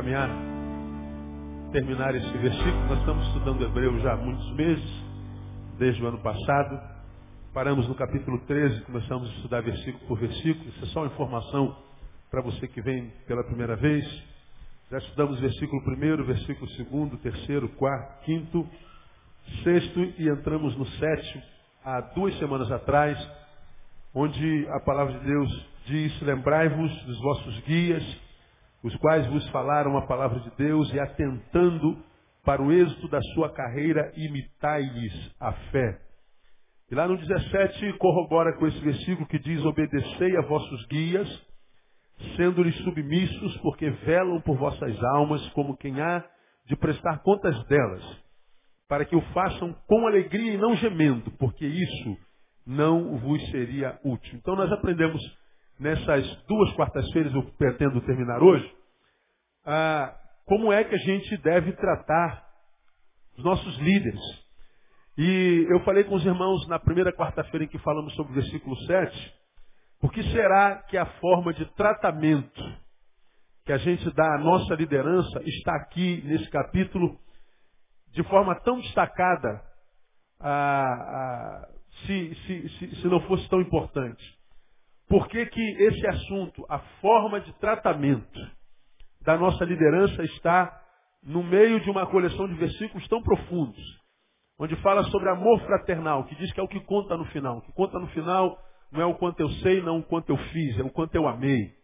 caminhar, terminar esse versículo. Nós estamos estudando Hebreus já há muitos meses, desde o ano passado. Paramos no capítulo 13, começamos a estudar versículo por versículo. Isso é só informação para você que vem pela primeira vez. Já estudamos versículo 1, versículo 2, terceiro, quarto, quinto, sexto e entramos no sétimo há duas semanas atrás, onde a palavra de Deus diz: Lembrai-vos dos vossos guias, os quais vos falaram a palavra de Deus, e atentando para o êxito da sua carreira, imitai-lhes a fé. E lá no 17 corrobora com esse versículo que diz: Obedecei a vossos guias, sendo-lhes submissos, porque velam por vossas almas, como quem há de prestar contas delas, para que o façam com alegria e não gemendo, porque isso não vos seria útil. Então nós aprendemos nessas duas quartas-feiras, eu pretendo terminar hoje, ah, como é que a gente deve tratar os nossos líderes. E eu falei com os irmãos na primeira quarta-feira em que falamos sobre o versículo 7, por que será que a forma de tratamento que a gente dá à nossa liderança está aqui nesse capítulo de forma tão destacada, ah, ah, se, se, se, se não fosse tão importante? Por que, que esse assunto, a forma de tratamento da nossa liderança está no meio de uma coleção de versículos tão profundos, onde fala sobre amor fraternal, que diz que é o que conta no final. O que conta no final não é o quanto eu sei, não o quanto eu fiz, é o quanto eu amei.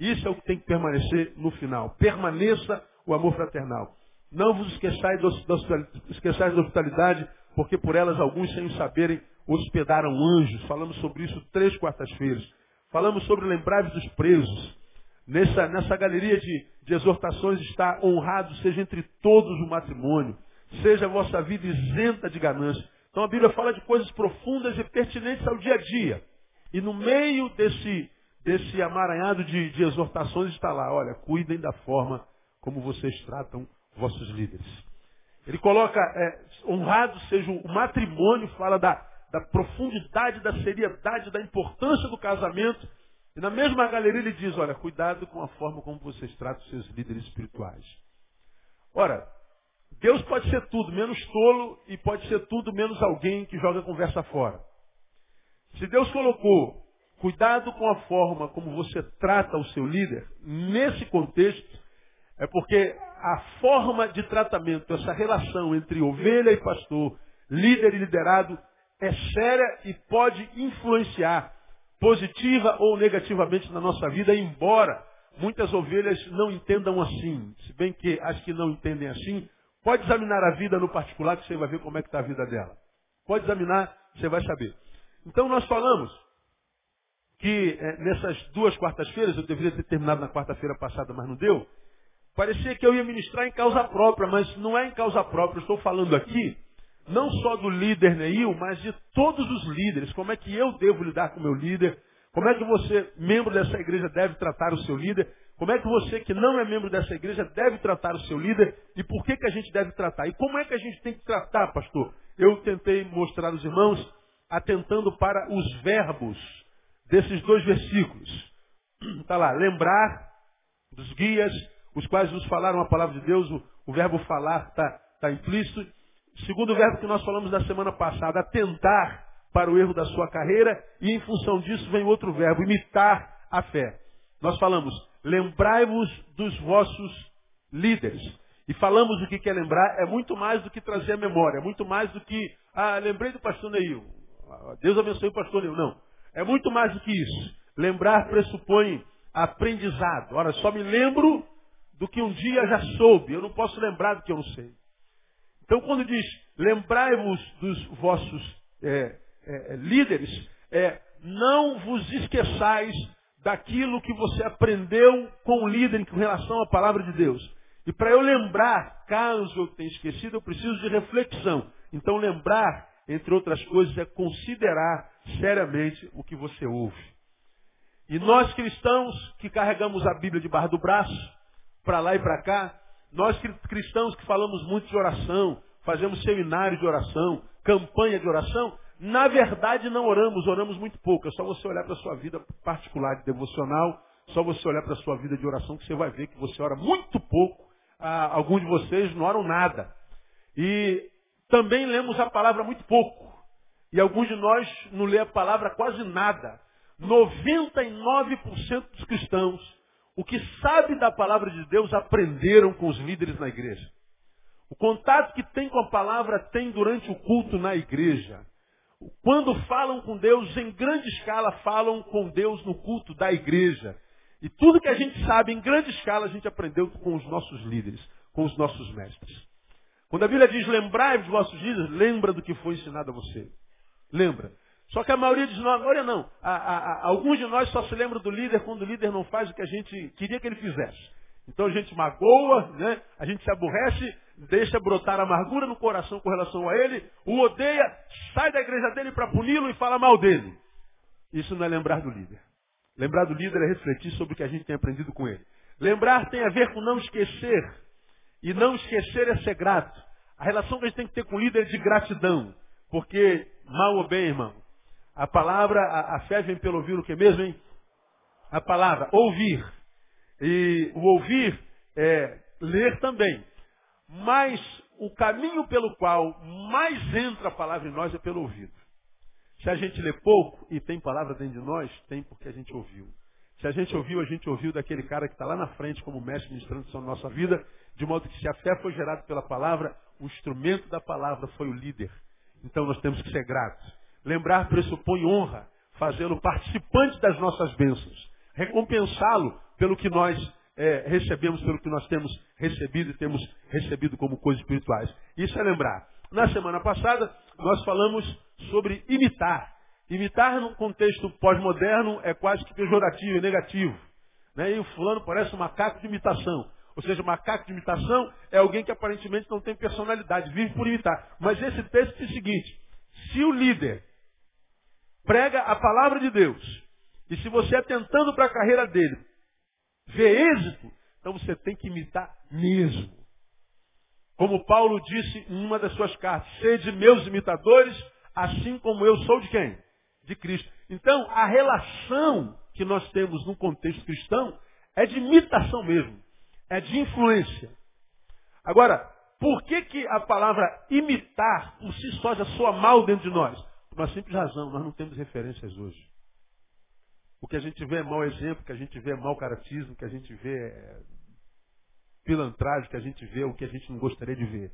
Isso é o que tem que permanecer no final. Permaneça o amor fraternal. Não vos esqueçais da hospitalidade, porque por elas alguns, sem o saberem, hospedaram anjos. Falamos sobre isso três quartas-feiras. Falamos sobre lembrar dos presos. Nessa, nessa galeria de, de exortações está honrado seja entre todos o matrimônio. Seja a vossa vida isenta de ganância. Então a Bíblia fala de coisas profundas e pertinentes ao dia a dia. E no meio desse, desse amaranhado de, de exortações está lá, olha, cuidem da forma como vocês tratam vossos líderes. Ele coloca, é, honrado seja o matrimônio, fala da, da profundidade, da seriedade, da importância do casamento. E na mesma galeria ele diz, olha, cuidado com a forma como vocês tratam seus líderes espirituais. Ora, Deus pode ser tudo menos tolo e pode ser tudo menos alguém que joga a conversa fora. Se Deus colocou cuidado com a forma como você trata o seu líder, nesse contexto, é porque a forma de tratamento, essa relação entre ovelha e pastor, líder e liderado, é séria e pode influenciar positiva ou negativamente na nossa vida, embora muitas ovelhas não entendam assim. Se bem que as que não entendem assim, pode examinar a vida no particular que você vai ver como é que está a vida dela. Pode examinar, você vai saber. Então nós falamos que é, nessas duas quartas-feiras, eu deveria ter terminado na quarta-feira passada, mas não deu. Parecia que eu ia ministrar em causa própria, mas não é em causa própria. Eu estou falando aqui não só do líder Neil, mas de todos os líderes. Como é que eu devo lidar com o meu líder? Como é que você, membro dessa igreja, deve tratar o seu líder? Como é que você, que não é membro dessa igreja, deve tratar o seu líder? E por que, que a gente deve tratar? E como é que a gente tem que tratar, pastor? Eu tentei mostrar aos irmãos, atentando para os verbos desses dois versículos. Está lá, lembrar dos guias, os quais nos falaram a palavra de Deus, o, o verbo falar está tá implícito. Segundo verbo que nós falamos na semana passada, atentar para o erro da sua carreira, e em função disso vem outro verbo, imitar a fé. Nós falamos, lembrai-vos dos vossos líderes. E falamos o que é lembrar, é muito mais do que trazer a memória, é muito mais do que, ah, lembrei do pastor Neil. Deus abençoe o pastor Neil. Não. É muito mais do que isso. Lembrar pressupõe aprendizado. Ora, só me lembro do que um dia já soube. Eu não posso lembrar do que eu não sei. Então, quando diz, lembrai-vos dos vossos é, é, é, líderes, é, não vos esqueçais daquilo que você aprendeu com o líder com relação à palavra de Deus. E para eu lembrar, caso eu tenha esquecido, eu preciso de reflexão. Então, lembrar, entre outras coisas, é considerar seriamente o que você ouve. E nós cristãos que carregamos a Bíblia debaixo do braço, para lá e para cá, nós cristãos que falamos muito de oração, fazemos seminário de oração, campanha de oração, na verdade não oramos, oramos muito pouco. É só você olhar para a sua vida particular de devocional, Só você olhar para a sua vida de oração que você vai ver que você ora muito pouco. Ah, alguns de vocês não oram nada. E também lemos a palavra muito pouco. E alguns de nós não lê a palavra quase nada. 99% dos cristãos, o que sabe da palavra de Deus, aprenderam com os líderes na igreja. O contato que tem com a palavra tem durante o culto na igreja. Quando falam com Deus em grande escala, falam com Deus no culto da igreja. E tudo que a gente sabe em grande escala, a gente aprendeu com os nossos líderes, com os nossos mestres. Quando a Bíblia diz lembrai dos vossos líderes, lembra do que foi ensinado a você. Lembra. Só que a maioria de nós, olha não, a, a, a, alguns de nós só se lembram do líder quando o líder não faz o que a gente queria que ele fizesse. Então a gente magoa, né? a gente se aborrece, deixa brotar amargura no coração com relação a ele, o odeia, sai da igreja dele para puni-lo e fala mal dele. Isso não é lembrar do líder. Lembrar do líder é refletir sobre o que a gente tem aprendido com ele. Lembrar tem a ver com não esquecer. E não esquecer é ser grato. A relação que a gente tem que ter com o líder é de gratidão. Porque, mal ou bem, irmão, a palavra, a, a fé vem pelo ouvir o que mesmo, hein? A palavra, ouvir. E o ouvir é ler também. Mas o caminho pelo qual mais entra a palavra em nós é pelo ouvido. Se a gente lê pouco e tem palavra dentro de nós, tem porque a gente ouviu. Se a gente ouviu, a gente ouviu daquele cara que está lá na frente como mestre ministrando na nossa vida, de modo que se a fé foi gerada pela palavra, o instrumento da palavra foi o líder. Então nós temos que ser gratos. Lembrar pressupõe honra, fazê-lo participante das nossas bênçãos, recompensá-lo pelo que nós é, recebemos, pelo que nós temos recebido e temos recebido como coisas espirituais. Isso é lembrar. Na semana passada, nós falamos sobre imitar. Imitar num contexto pós-moderno é quase que pejorativo e negativo. Né? E o fulano parece um macaco de imitação. Ou seja, macaco de imitação é alguém que aparentemente não tem personalidade, vive por imitar. Mas esse texto diz o seguinte: se o líder prega a palavra de Deus, e se você atentando para a carreira dele, vê êxito, então você tem que imitar mesmo. Como Paulo disse em uma das suas cartas, sede meus imitadores, assim como eu sou de quem? De Cristo. Então, a relação que nós temos no contexto cristão é de imitação mesmo é de influência. Agora, por que, que a palavra imitar por si só já soa mal dentro de nós? Por uma simples razão, nós não temos referências hoje. O que a gente vê é mau exemplo, o que a gente vê é mau caratismo, o que a gente vê é pilantragem, o que a gente vê é o que a gente não gostaria de ver.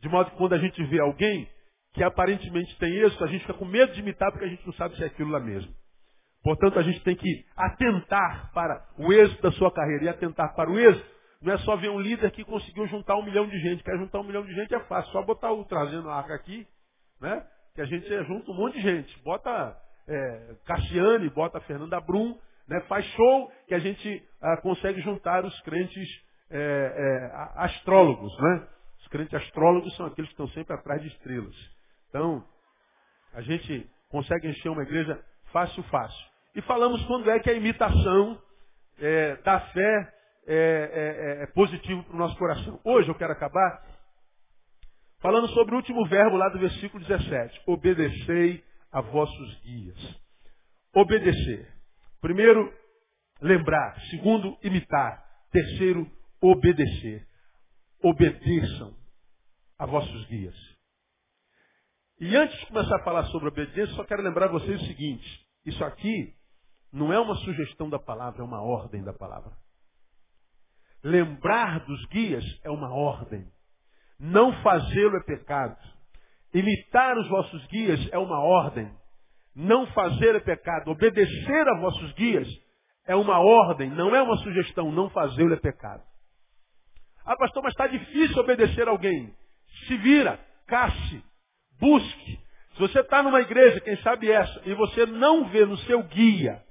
De modo que quando a gente vê alguém que aparentemente tem isso, a gente fica com medo de imitar porque a gente não sabe se é aquilo lá mesmo. Portanto, a gente tem que atentar para o êxito da sua carreira. E atentar para o êxito não é só ver um líder que conseguiu juntar um milhão de gente. Quer juntar um milhão de gente é fácil. Só botar o trazendo a arca aqui, né? Que a gente junta um monte de gente. Bota é, Cassiane, bota Fernanda Brum, né? faz show que a gente ah, consegue juntar os crentes é, é, astrólogos, né? Os crentes astrólogos são aqueles que estão sempre atrás de estrelas. Então, a gente consegue encher uma igreja fácil, fácil. E falamos quando é que a imitação é, da fé é, é, é, é positivo para o nosso coração. Hoje eu quero acabar falando sobre o último verbo lá do versículo 17. Obedecei a vossos guias. Obedecer. Primeiro, lembrar. Segundo, imitar. Terceiro, obedecer. Obedeçam a vossos guias. E antes de começar a falar sobre obediência, só quero lembrar vocês o seguinte. Isso aqui não é uma sugestão da palavra, é uma ordem da palavra. Lembrar dos guias é uma ordem. Não fazê-lo é pecado. Imitar os vossos guias é uma ordem. Não fazer é pecado. Obedecer a vossos guias é uma ordem, não é uma sugestão. Não fazê-lo é pecado. Ah, pastor, mas está difícil obedecer alguém. Se vira, casse, busque. Se você está numa igreja, quem sabe essa, e você não vê no seu guia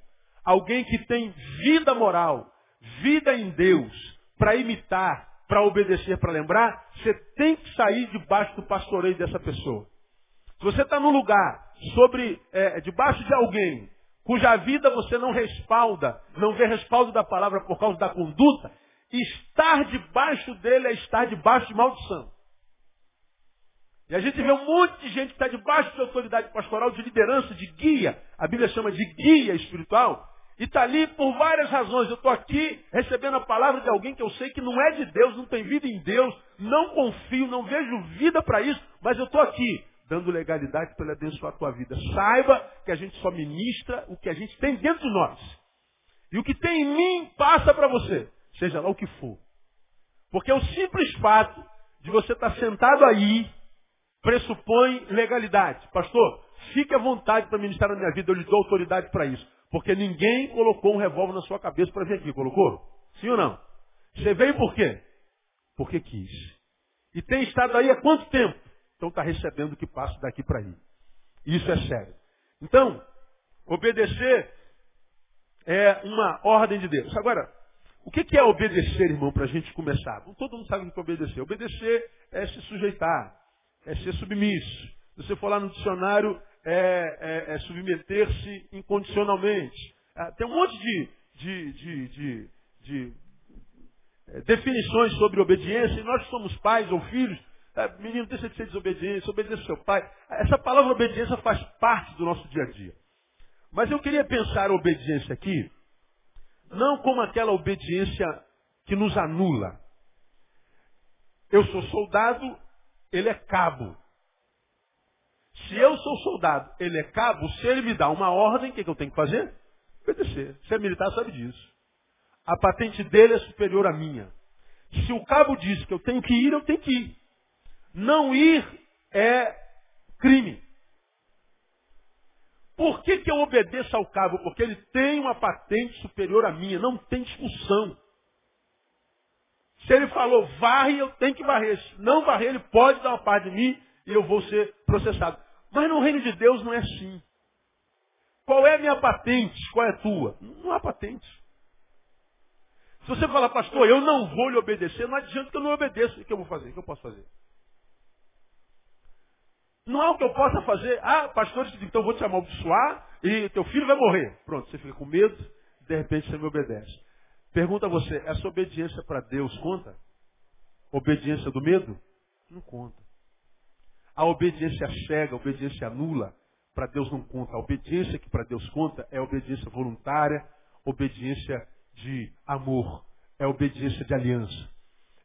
alguém que tem vida moral, vida em Deus, para imitar, para obedecer, para lembrar, você tem que sair debaixo do pastoreio dessa pessoa. Se você está num lugar sobre, é, debaixo de alguém cuja vida você não respalda, não vê respaldo da palavra por causa da conduta, estar debaixo dele é estar debaixo de maldição. E a gente vê um monte de gente que está debaixo de autoridade pastoral, de liderança, de guia. A Bíblia chama de guia espiritual E está ali por várias razões. Eu estou aqui recebendo a palavra de alguém que eu sei que não é de Deus, não tem vida em Deus, não confio, não vejo vida para isso, mas eu estou aqui dando legalidade para ele abençoar a tua vida. Saiba que a gente só ministra o que a gente tem dentro de nós. E o que tem em mim passa para você, seja lá o que for. Porque o simples fato de você estar tá sentado aí pressupõe legalidade. Pastor, fique à vontade para ministrar na minha vida, eu lhe dou autoridade para isso. Porque ninguém colocou um revólver na sua cabeça para vir aqui, colocou? Sim ou não? Você veio por quê? Porque quis. E tem estado aí há quanto tempo? Então está recebendo o que passa daqui para aí. Isso é sério. Então, obedecer é uma ordem de Deus. Agora, o que é obedecer, irmão, para a gente começar? Todo mundo sabe o que é obedecer. Obedecer é se sujeitar, é ser submisso. Se você for lá no dicionário, é, é, é submeter-se incondicionalmente. Ah, tem um monte de, de, de, de, de é, definições sobre obediência, e nós somos pais ou filhos, é, menino, deixa de ser desobediência, obedeça ao seu pai. Essa palavra obediência faz parte do nosso dia a dia. Mas eu queria pensar a obediência aqui, não como aquela obediência que nos anula. Eu sou soldado, ele é cabo. Se eu sou soldado, ele é cabo, se ele me dá uma ordem, o que, que eu tenho que fazer? Obedecer. Se é militar, sabe disso. A patente dele é superior à minha. Se o cabo diz que eu tenho que ir, eu tenho que ir. Não ir é crime. Por que, que eu obedeço ao cabo? Porque ele tem uma patente superior à minha, não tem discussão. Se ele falou varre, eu tenho que varrer. Se não varrer, ele pode dar uma parte de mim e eu vou ser processado. Mas no reino de Deus não é assim. Qual é a minha patente? Qual é a tua? Não há patente. Se você falar, pastor, eu não vou lhe obedecer, não adianta que eu não obedeço. O que eu vou fazer? O que eu posso fazer? Não há o que eu possa fazer. Ah, pastor, então eu vou te amaldiçoar e teu filho vai morrer. Pronto, você fica com medo, de repente você me obedece. Pergunta a você, essa obediência para Deus conta? Obediência do medo? Não conta. A obediência cega, a obediência nula, para Deus não conta. A obediência que para Deus conta é obediência voluntária, obediência de amor, é obediência de aliança.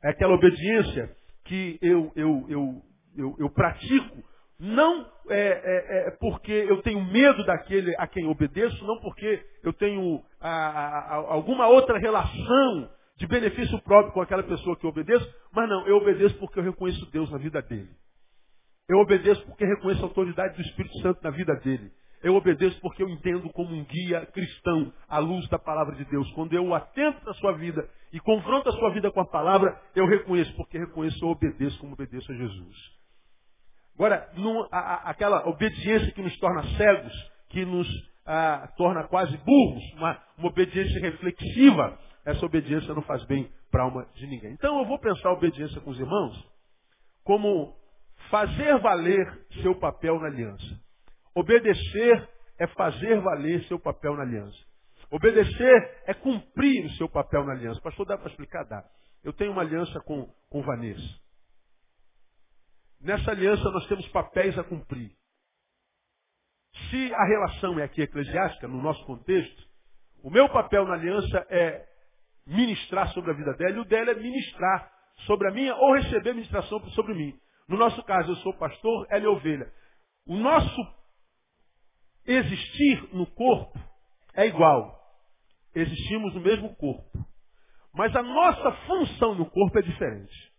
É aquela obediência que eu, eu, eu, eu, eu pratico não é, é, é, porque eu tenho medo daquele a quem obedeço, não porque eu tenho a, a, a, alguma outra relação de benefício próprio com aquela pessoa que eu obedeço, mas não, eu obedeço porque eu reconheço Deus na vida dele. Eu obedeço porque reconheço a autoridade do Espírito Santo na vida dele. Eu obedeço porque eu entendo como um guia cristão à luz da palavra de Deus. Quando eu atento na sua vida e confronto a sua vida com a palavra, eu reconheço, porque reconheço e obedeço como obedeço a Jesus. Agora, a, a, aquela obediência que nos torna cegos, que nos a, torna quase burros, uma, uma obediência reflexiva, essa obediência não faz bem para a alma de ninguém. Então eu vou pensar a obediência com os irmãos como fazer valer seu papel na aliança. Obedecer é fazer valer seu papel na aliança. Obedecer é cumprir o seu papel na aliança. Pastor, dá para explicar? Dá. Eu tenho uma aliança com, com Vanessa. Nessa aliança nós temos papéis a cumprir. Se a relação é aqui eclesiástica, no nosso contexto, o meu papel na aliança é ministrar sobre a vida dela e o dela é ministrar sobre a minha ou receber ministração sobre mim. No nosso caso, eu sou pastor, ela é ovelha. O nosso existir no corpo é igual. Existimos no mesmo corpo. Mas a nossa função no corpo é diferente.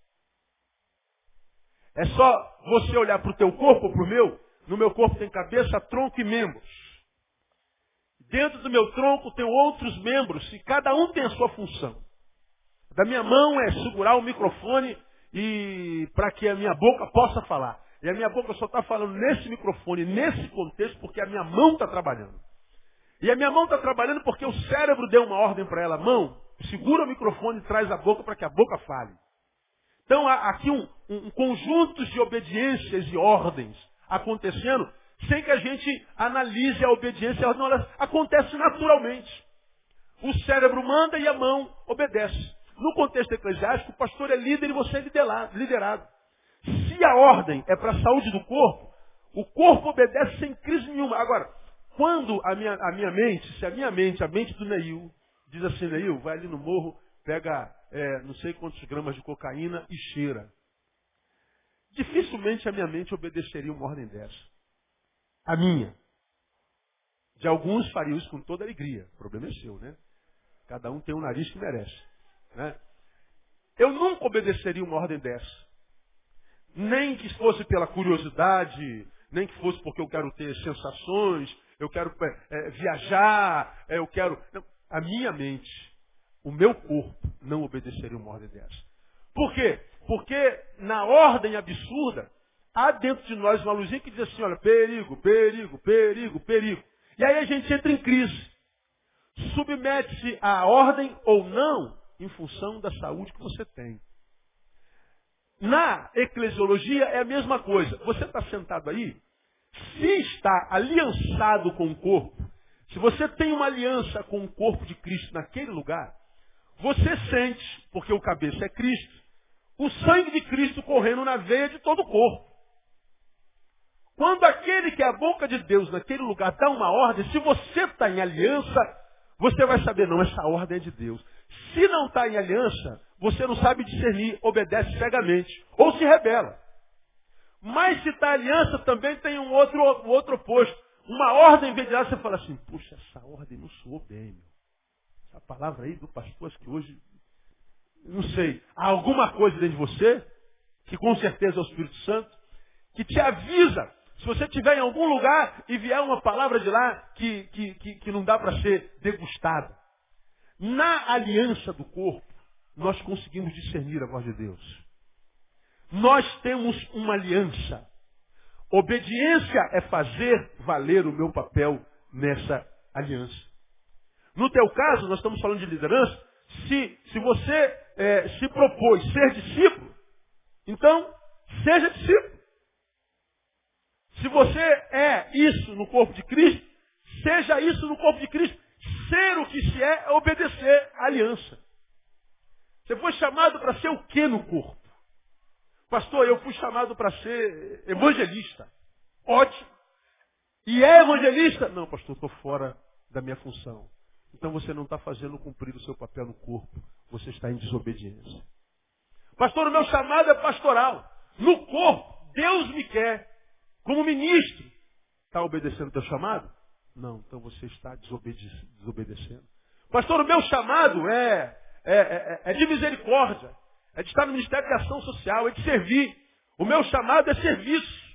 É só você olhar para o teu corpo ou para o meu. No meu corpo tem cabeça, tronco e membros. Dentro do meu tronco tem outros membros e cada um tem a sua função. Da minha mão é segurar o microfone e para que a minha boca possa falar. E a minha boca só está falando nesse microfone, nesse contexto, porque a minha mão está trabalhando. E a minha mão está trabalhando porque o cérebro deu uma ordem para ela. Mão, segura o microfone e traz a boca para que a boca fale. Então há aqui um, um conjunto de obediências e ordens acontecendo sem que a gente analise a obediência, não, ela acontece naturalmente. O cérebro manda e a mão obedece. No contexto eclesiástico, o pastor é líder e você é liderado. Se a ordem é para a saúde do corpo, o corpo obedece sem crise nenhuma. Agora, Quando a minha, a minha mente, se a minha mente, a mente do Neil, diz assim, Neil, vai ali no morro, pega é, não sei quantos gramas de cocaína e cheira. Dificilmente a minha mente obedeceria uma ordem dessa. A minha. De alguns faria isso com toda alegria. O problema é seu, né? Cada um tem um nariz que merece. Né? Eu nunca obedeceria uma ordem dessa. Nem que fosse pela curiosidade, nem que fosse porque eu quero ter sensações, eu quero é, viajar, é, eu quero. Não, a minha mente, o meu corpo, não obedeceria uma ordem dessa. Por quê? Porque na ordem absurda, há dentro de nós uma luzinha que diz assim, olha, perigo, perigo, perigo, perigo. E aí a gente entra em crise. Submete-se à ordem ou não, em função da saúde que você tem. Na eclesiologia é a mesma coisa. Você está sentado aí, se está aliançado com o corpo, se você tem uma aliança com o corpo de Cristo naquele lugar, você sente, porque o cabeça é Cristo, o sangue de Cristo correndo na veia de todo o corpo. Quando aquele que é a boca de Deus naquele lugar dá uma ordem, se você está em aliança, você vai saber, não, essa ordem é de Deus. Se não está em aliança, você não sabe discernir, obedece cegamente, ou se rebela. Mas se está aliança, também tem um outro, um outro oposto. Uma ordem lá, você fala assim, puxa, essa ordem não soou bem, meu. Essa palavra aí do pastor, acho que hoje, não sei, há alguma coisa dentro de você, que com certeza é o Espírito Santo, que te avisa se você estiver em algum lugar e vier uma palavra de lá que, que, que, que não dá para ser degustada. Na aliança do corpo, nós conseguimos discernir a voz de Deus. Nós temos uma aliança. Obediência é fazer valer o meu papel nessa aliança. No teu caso, nós estamos falando de liderança, se, se você é, se propôs ser discípulo, então seja discípulo. Se você é isso no corpo de Cristo, seja isso no corpo de Cristo. Ser o que se é é obedecer à aliança. Você foi chamado para ser o que no corpo? Pastor, eu fui chamado para ser evangelista. Ótimo. E é evangelista? Não, pastor, estou fora da minha função. Então você não está fazendo cumprir o seu papel no corpo. Você está em desobediência. Pastor, o meu chamado é pastoral. No corpo, Deus me quer. Como ministro, está obedecendo o teu chamado? Não, então você está desobedecendo. Pastor, o meu chamado é, é, é, é, de misericórdia, é de estar no Ministério de Ação Social, é de servir. O meu chamado é serviço.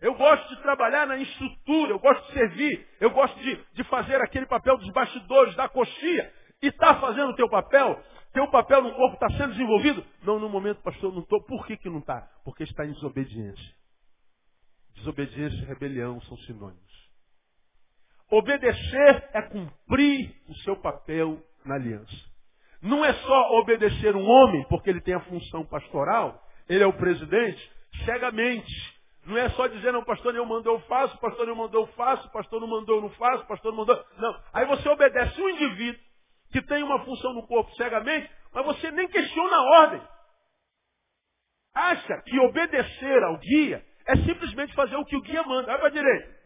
Eu gosto de trabalhar na estrutura, eu gosto de servir, eu gosto de, de fazer aquele papel dos bastidores, da coxia. E está fazendo o teu papel? Teu papel no corpo está sendo desenvolvido? Não, no momento, pastor, não estou. Por que, que não está? Porque está em desobediência. Desobediência e rebelião são sinônimos. Obedecer é cumprir o seu papel na aliança. Não é só obedecer um homem, porque ele tem a função pastoral, ele é o presidente, cegamente. Não é só dizer, não, pastor não mandou, eu faço, pastor não mandou, eu faço, pastor não mandou, eu não faço, pastor não mandou. Não. Aí você obedece um indivíduo que tem uma função no corpo cegamente, mas você nem questiona a ordem. Acha que obedecer ao guia é simplesmente fazer o que o guia manda. Vai para a direita,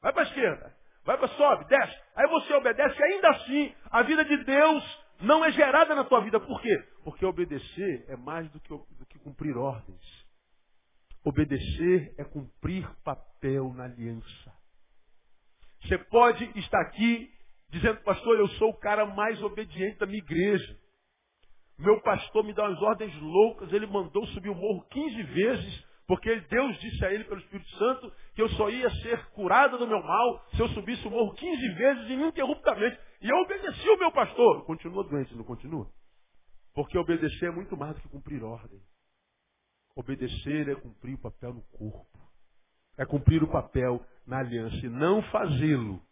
vai para a esquerda, vai para sobe, desce. Aí você obedece e ainda assim a vida de Deus não é gerada na tua vida. Por quê? Porque obedecer é mais do que, do que cumprir ordens. Obedecer é cumprir papel na aliança. Você pode estar aqui dizendo, pastor, eu sou o cara mais obediente da minha igreja. Meu pastor me dá umas ordens loucas, ele mandou subir o morro 15 vezes porque Deus disse a ele pelo Espírito Santo que eu só ia ser curado do meu mal se eu subisse o morro 15 vezes ininterruptamente. E eu obedeci o meu pastor. Continua doente, não continua? Porque obedecer é muito mais do que cumprir ordem. Obedecer é cumprir o papel no corpo. É cumprir o papel na aliança. E não fazê-lo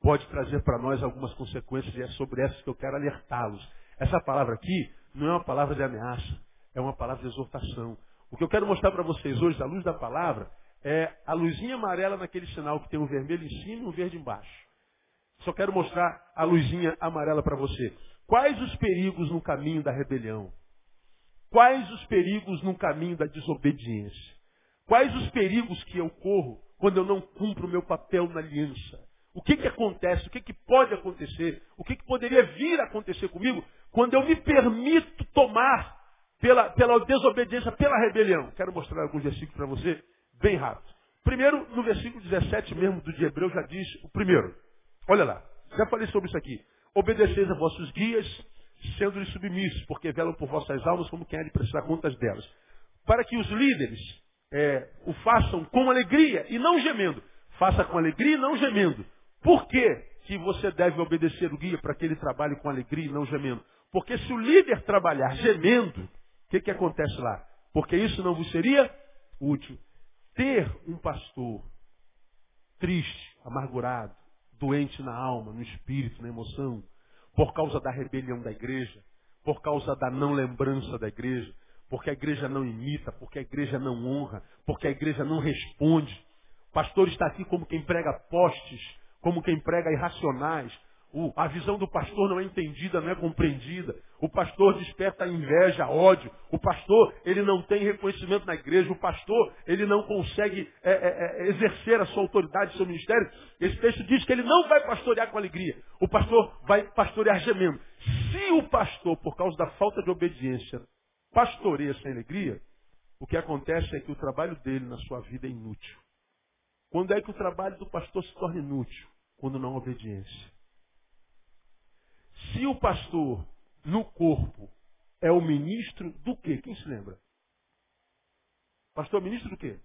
pode trazer para nós algumas consequências e é sobre essas que eu quero alertá-los. Essa palavra aqui não é uma palavra de ameaça, é uma palavra de exortação. O que eu quero mostrar para vocês hoje, à luz da palavra, é a luzinha amarela naquele sinal que tem um vermelho em cima e um verde embaixo. Só quero mostrar a luzinha amarela para você. Quais os perigos no caminho da rebelião? Quais os perigos no caminho da desobediência? Quais os perigos que eu corro quando eu não cumpro o meu papel na aliança? o que, que acontece, o que, que pode acontecer, o que, que poderia vir a acontecer comigo quando eu me permito tomar pela, pela desobediência, pela rebelião. Quero mostrar alguns versículos para você, bem rápido. Primeiro, no versículo 17 mesmo do de Hebreu, já diz o primeiro. Olha lá, já falei sobre isso aqui. Obedeceis a vossos guias, sendo-lhes submissos, porque velam por vossas almas como quem há de prestar contas delas. Para que os líderes é, o façam com alegria e não gemendo. Faça com alegria e não gemendo. Por quê que você deve obedecer o guia para que ele trabalhe com alegria e não gemendo? Porque se o líder trabalhar gemendo, o que, que acontece lá? Porque isso não vos seria útil. Ter um pastor triste, amargurado, doente na alma, no espírito, na emoção, por causa da rebelião da igreja, por causa da não lembrança da igreja, porque a igreja não imita, porque a igreja não honra, porque a igreja não responde. O pastor está aqui como quem prega postes, como quem prega irracionais, a visão do pastor não é entendida, não é compreendida. O pastor desperta inveja, ódio. O pastor, ele não tem reconhecimento na igreja. O pastor, ele não consegue é, é, é, exercer a sua autoridade, seu ministério. Esse texto diz que ele não vai pastorear com alegria. O pastor vai pastorear gemendo. Se o pastor, por causa da falta de obediência, pastoreia sem alegria, o que acontece é que o trabalho dele na sua vida é inútil. Quando é que o trabalho do pastor se torna inútil? Quando não há obediência. Se o pastor no corpo é o ministro do quê? Quem se lembra? Pastor é ministro do quê?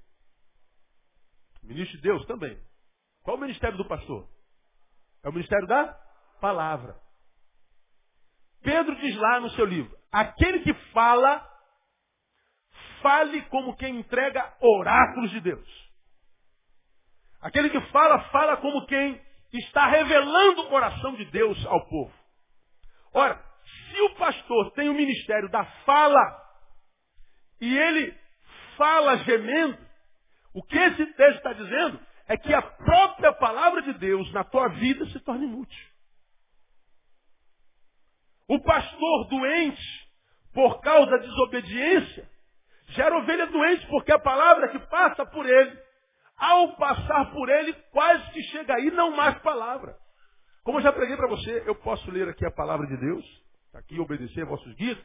Ministro de Deus também. Qual é o ministério do pastor? É o ministério da palavra. Pedro diz lá no seu livro: aquele que fala, fale como quem entrega oráculos de Deus. Aquele que fala, fala como quem está revelando o coração de Deus ao povo. Ora, se o pastor tem o ministério da fala e ele fala gemendo, o que esse texto está dizendo é que a própria palavra de Deus na tua vida se torna inútil. O pastor doente, por causa da desobediência, gera ovelha doente, porque a palavra que passa por ele, ao passar por ele, quase que chega aí, não mais palavra. Como eu já preguei para você, eu posso ler aqui a palavra de Deus, tá aqui obedecer a vossos guias,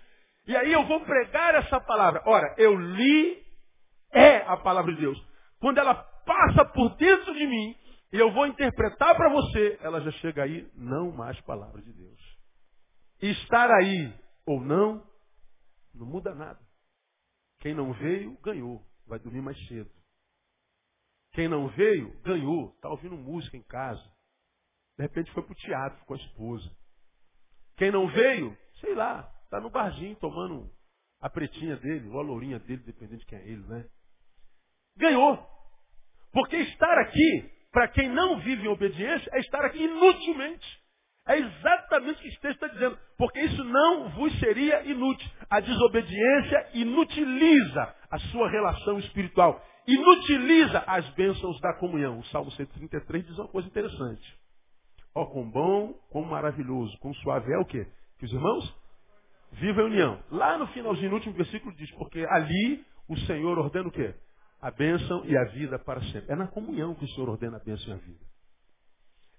e aí eu vou pregar essa palavra. Ora, eu li é a palavra de Deus. Quando ela passa por dentro de mim e eu vou interpretar para você, ela já chega aí, não mais palavra de Deus. Estar aí ou não, não muda nada. Quem não veio, ganhou. Vai dormir mais cedo. Quem não veio, ganhou. Está ouvindo música em casa. De repente foi para o teatro com a esposa. Quem não veio, sei lá, está no barzinho tomando a pretinha dele, ou a lourinha dele, dependendo de quem é ele, né? Ganhou. Porque estar aqui, para quem não vive em obediência, é estar aqui inutilmente. É exatamente o que esse texto está dizendo. Porque isso não vos seria inútil. A desobediência inutiliza a sua relação espiritual. Inutiliza as bênçãos da comunhão. O Salmo 133 diz uma coisa interessante. Ó, com bom, com maravilhoso, com suave é o quê? Que os irmãos vivam em união. Lá no finalzinho, no último versículo diz, porque ali o Senhor ordena o quê? A bênção e a vida para sempre. É na comunhão que o Senhor ordena a bênção e a vida.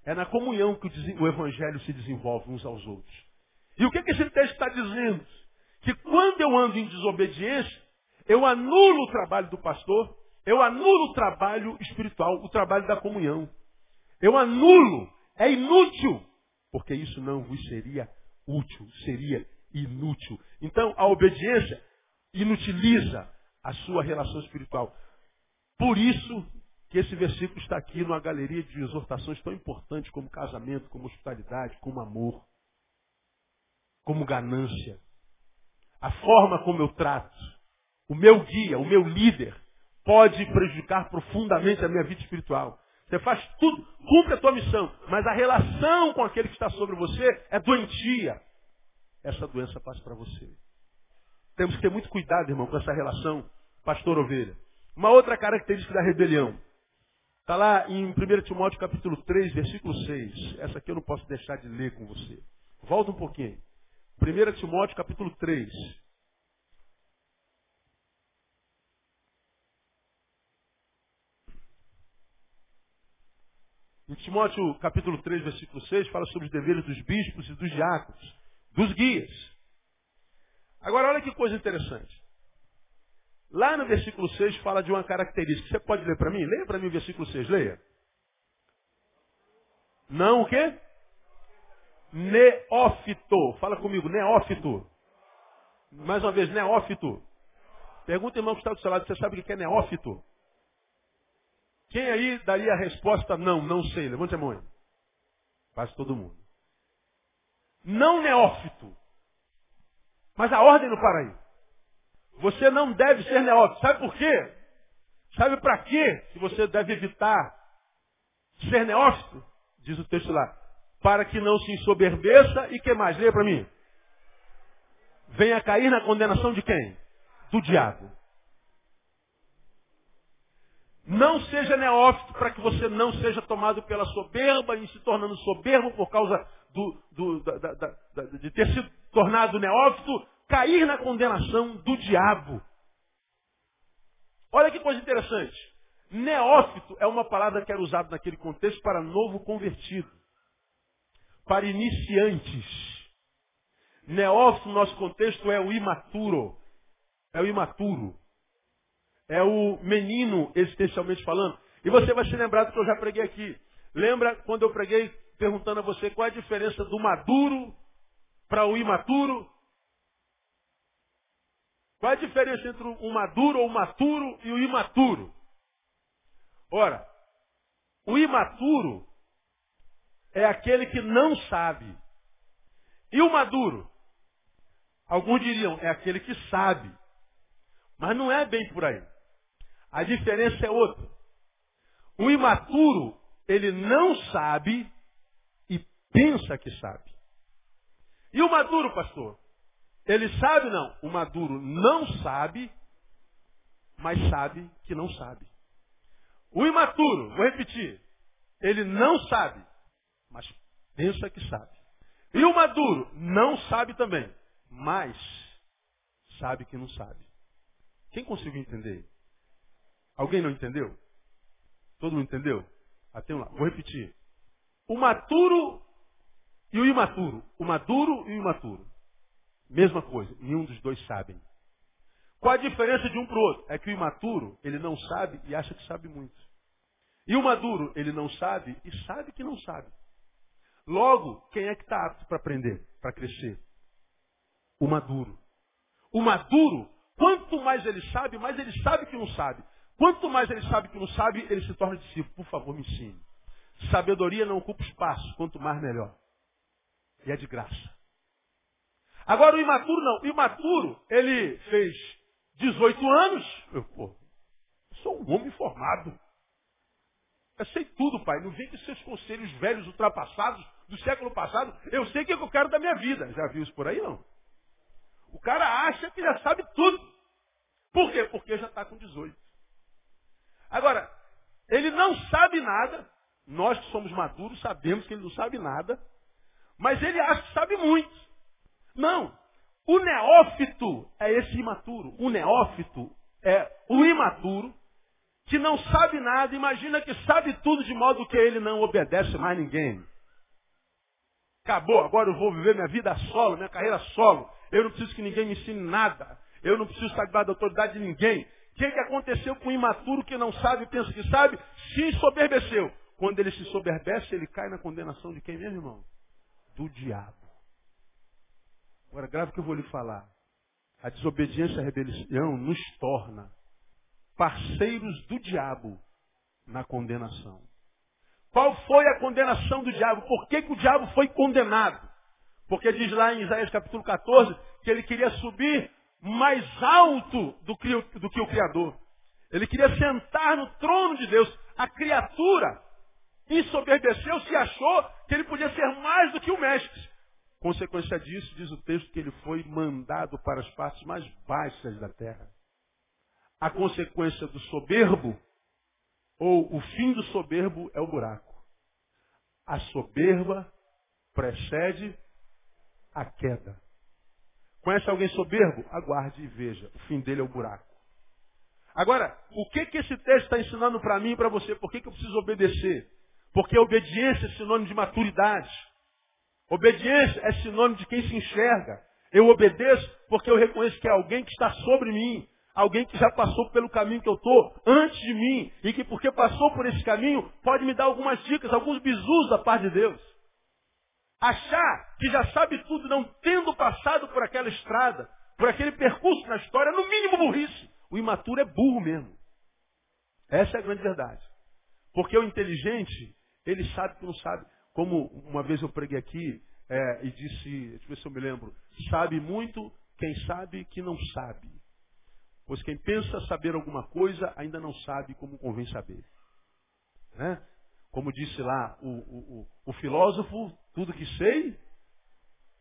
É na comunhão que o Evangelho se desenvolve uns aos outros. E o que, que esse texto está dizendo? Que quando eu ando em desobediência, eu anulo o trabalho do pastor, eu anulo o trabalho espiritual, o trabalho da comunhão. Eu anulo é inútil, porque isso não vos seria útil, seria inútil. Então, a obediência inutiliza a sua relação espiritual. Por isso que esse versículo está aqui numa galeria de exortações tão importantes como casamento, como hospitalidade, como amor, como ganância. A forma como eu trato, o meu guia, o meu líder, pode prejudicar profundamente a minha vida espiritual. Você faz tudo, cumpre a tua missão, mas a relação com aquele que está sobre você é doentia. Essa doença passa para você. Temos que ter muito cuidado, irmão, com essa relação pastor-ovelha. Uma outra característica da rebelião. Está lá em 1 Timóteo capítulo 3, versículo 6. Essa aqui eu não posso deixar de ler com você. Volta um pouquinho. 1 Timóteo capítulo 3. Em Timóteo capítulo 3, versículo 6, fala sobre os deveres dos bispos e dos diáconos, dos guias. Agora olha que coisa interessante. Lá no versículo 6 fala de uma característica. Você pode ler para mim? Leia para mim o versículo 6, leia. Não o quê? Neófito. Fala comigo, neófito. Mais uma vez, neófito. Pergunta, irmão, que está do seu lado, você sabe o que é neófito? Quem aí daria a resposta não, não sei? Levante a mão. Quase todo mundo. Não neófito. Mas a ordem não para aí. Você não deve ser neófito. Sabe por quê? Sabe para quê que você deve evitar ser neófito? Diz o texto lá. Para que não se ensoberbeça e que mais? Leia para mim. Venha cair na condenação de quem? Do diabo. Não seja neófito para que você não seja tomado pela soberba e se tornando soberbo por causa do, do, da, da, da, de ter sido tornado neófito, cair na condenação do diabo. Olha que coisa interessante. Neófito é uma palavra que era usada naquele contexto para novo convertido, para iniciantes. Neófito, no nosso contexto, é o imaturo. É o imaturo. É o menino, existencialmente falando. E você vai se lembrar do que eu já preguei aqui. Lembra quando eu preguei perguntando a você qual é a diferença do maduro para o imaturo? Qual é a diferença entre o maduro ou o maturo e o imaturo? Ora, o imaturo é aquele que não sabe. E o maduro? Alguns diriam, é aquele que sabe. Mas não é bem por aí. A diferença é outra. O imaturo, ele não sabe e pensa que sabe. E o maduro, pastor? Ele sabe não. O maduro não sabe, mas sabe que não sabe. O imaturo, vou repetir, ele não sabe, mas pensa que sabe. E o maduro não sabe também, mas sabe que não sabe. Quem conseguiu entender? Alguém não entendeu? Todo mundo entendeu? Até lá. Vou repetir. O maturo e o imaturo. O maduro e o imaturo. Mesma coisa. Nenhum dos dois sabem. Qual a diferença de um para o outro? É que o imaturo, ele não sabe e acha que sabe muito. E o maduro, ele não sabe e sabe que não sabe. Logo, quem é que está apto para aprender, para crescer? O maduro. O maduro, quanto mais ele sabe, mais ele sabe que não sabe. Quanto mais ele sabe que não sabe, ele se torna discípulo. Por favor, me ensine. Sabedoria não ocupa espaço. Quanto mais, melhor. E é de graça. Agora o imaturo não. O imaturo, ele fez 18 anos. Eu, pô, sou um homem formado. Eu sei tudo, pai. Não vem com seus conselhos velhos, ultrapassados, do século passado. Eu sei o que eu quero da minha vida. Já viu isso por aí, não? O cara acha que já sabe tudo. Por quê? Porque já está com 18. Agora, ele não sabe nada. Nós que somos maduros sabemos que ele não sabe nada. Mas ele acha que sabe muito. Não. O neófito é esse imaturo. O neófito é o imaturo que não sabe nada, imagina que sabe tudo de modo que ele não obedece mais ninguém. Acabou, agora eu vou viver minha vida solo, minha carreira solo. Eu não preciso que ninguém me ensine nada. Eu não preciso saber da autoridade de ninguém. O que, que aconteceu com o imaturo que não sabe pensa que sabe? Se soberbeceu. Quando ele se soberbece, ele cai na condenação de quem mesmo, irmão? Do diabo. Agora, grave que eu vou lhe falar. A desobediência e a rebelião nos torna parceiros do diabo na condenação. Qual foi a condenação do diabo? Por que, que o diabo foi condenado? Porque diz lá em Isaías capítulo 14 que ele queria subir mais alto do que, do que o Criador. Ele queria sentar no trono de Deus. A criatura ensoberbeceu, se achou que ele podia ser mais do que o mestre. Consequência disso, diz o texto que ele foi mandado para as partes mais baixas da terra a consequência do soberbo, ou o fim do soberbo é o buraco. A soberba precede a queda. Conhece alguém soberbo? Aguarde e veja. O fim dele é o buraco. Agora, o que, que esse texto está ensinando para mim e para você? Por que, que eu preciso obedecer? Porque obediência é sinônimo de maturidade. Obediência é sinônimo de quem se enxerga. Eu obedeço porque eu reconheço que é alguém que está sobre mim. Alguém que já passou pelo caminho que eu estou antes de mim. E que porque passou por esse caminho pode me dar algumas dicas, alguns bisus da parte de Deus. Achar que já sabe tudo não tendo passado por aquela estrada, por aquele percurso na história, no mínimo burrice. O imaturo é burro mesmo. Essa é a grande verdade. Porque o inteligente, ele sabe que não sabe. Como uma vez eu preguei aqui é, e disse, deixa eu ver se eu me lembro, sabe muito quem sabe que não sabe. Pois quem pensa saber alguma coisa ainda não sabe como convém saber. Né? Como disse lá o, o, o, o filósofo, tudo que sei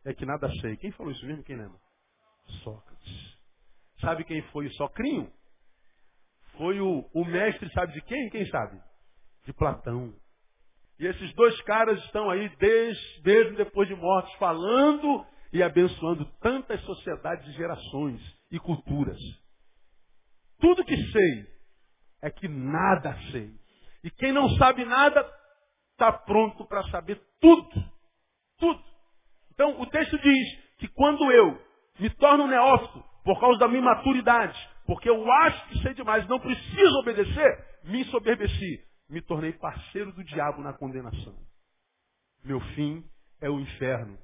é que nada sei. Quem falou isso mesmo? Quem lembra? Sócrates. Sabe quem foi o Socrinho? Foi o, o mestre, sabe de quem? Quem sabe? De Platão. E esses dois caras estão aí, desde, depois de mortos, falando e abençoando tantas sociedades e gerações e culturas. Tudo que sei é que nada sei. E quem não sabe nada está pronto para saber tudo. Tudo. Então o texto diz que quando eu me torno neófito por causa da minha maturidade, porque eu acho que sei demais, não preciso obedecer, me ensoberbeci me tornei parceiro do diabo na condenação. Meu fim é o inferno,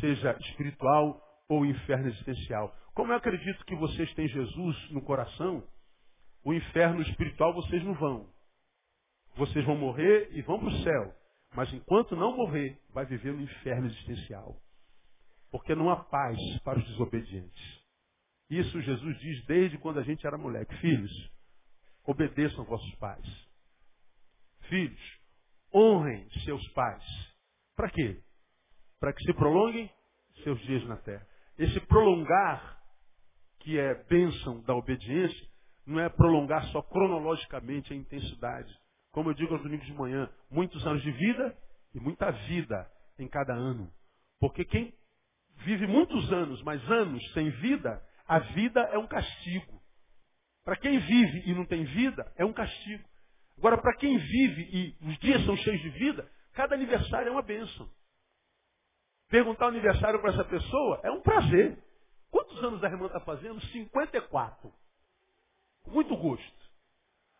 seja espiritual ou inferno existencial. Como eu acredito que vocês têm Jesus no coração, o inferno espiritual vocês não vão. Vocês vão morrer e vão para o céu. Mas enquanto não morrer, vai viver no inferno existencial. Porque não há paz para os desobedientes. Isso Jesus diz desde quando a gente era moleque. Filhos, obedeçam vossos pais. Filhos, honrem seus pais. Para quê? Para que se prolonguem seus dias na terra. Esse prolongar, que é bênção da obediência, não é prolongar só cronologicamente a intensidade. Como eu digo aos domingos de manhã, muitos anos de vida e muita vida em cada ano. Porque quem vive muitos anos, mas anos sem vida, a vida é um castigo. Para quem vive e não tem vida, é um castigo. Agora, para quem vive e os dias são cheios de vida, cada aniversário é uma bênção. Perguntar o aniversário para essa pessoa é um prazer. Quantos anos a irmã está fazendo? 54. Com muito gosto.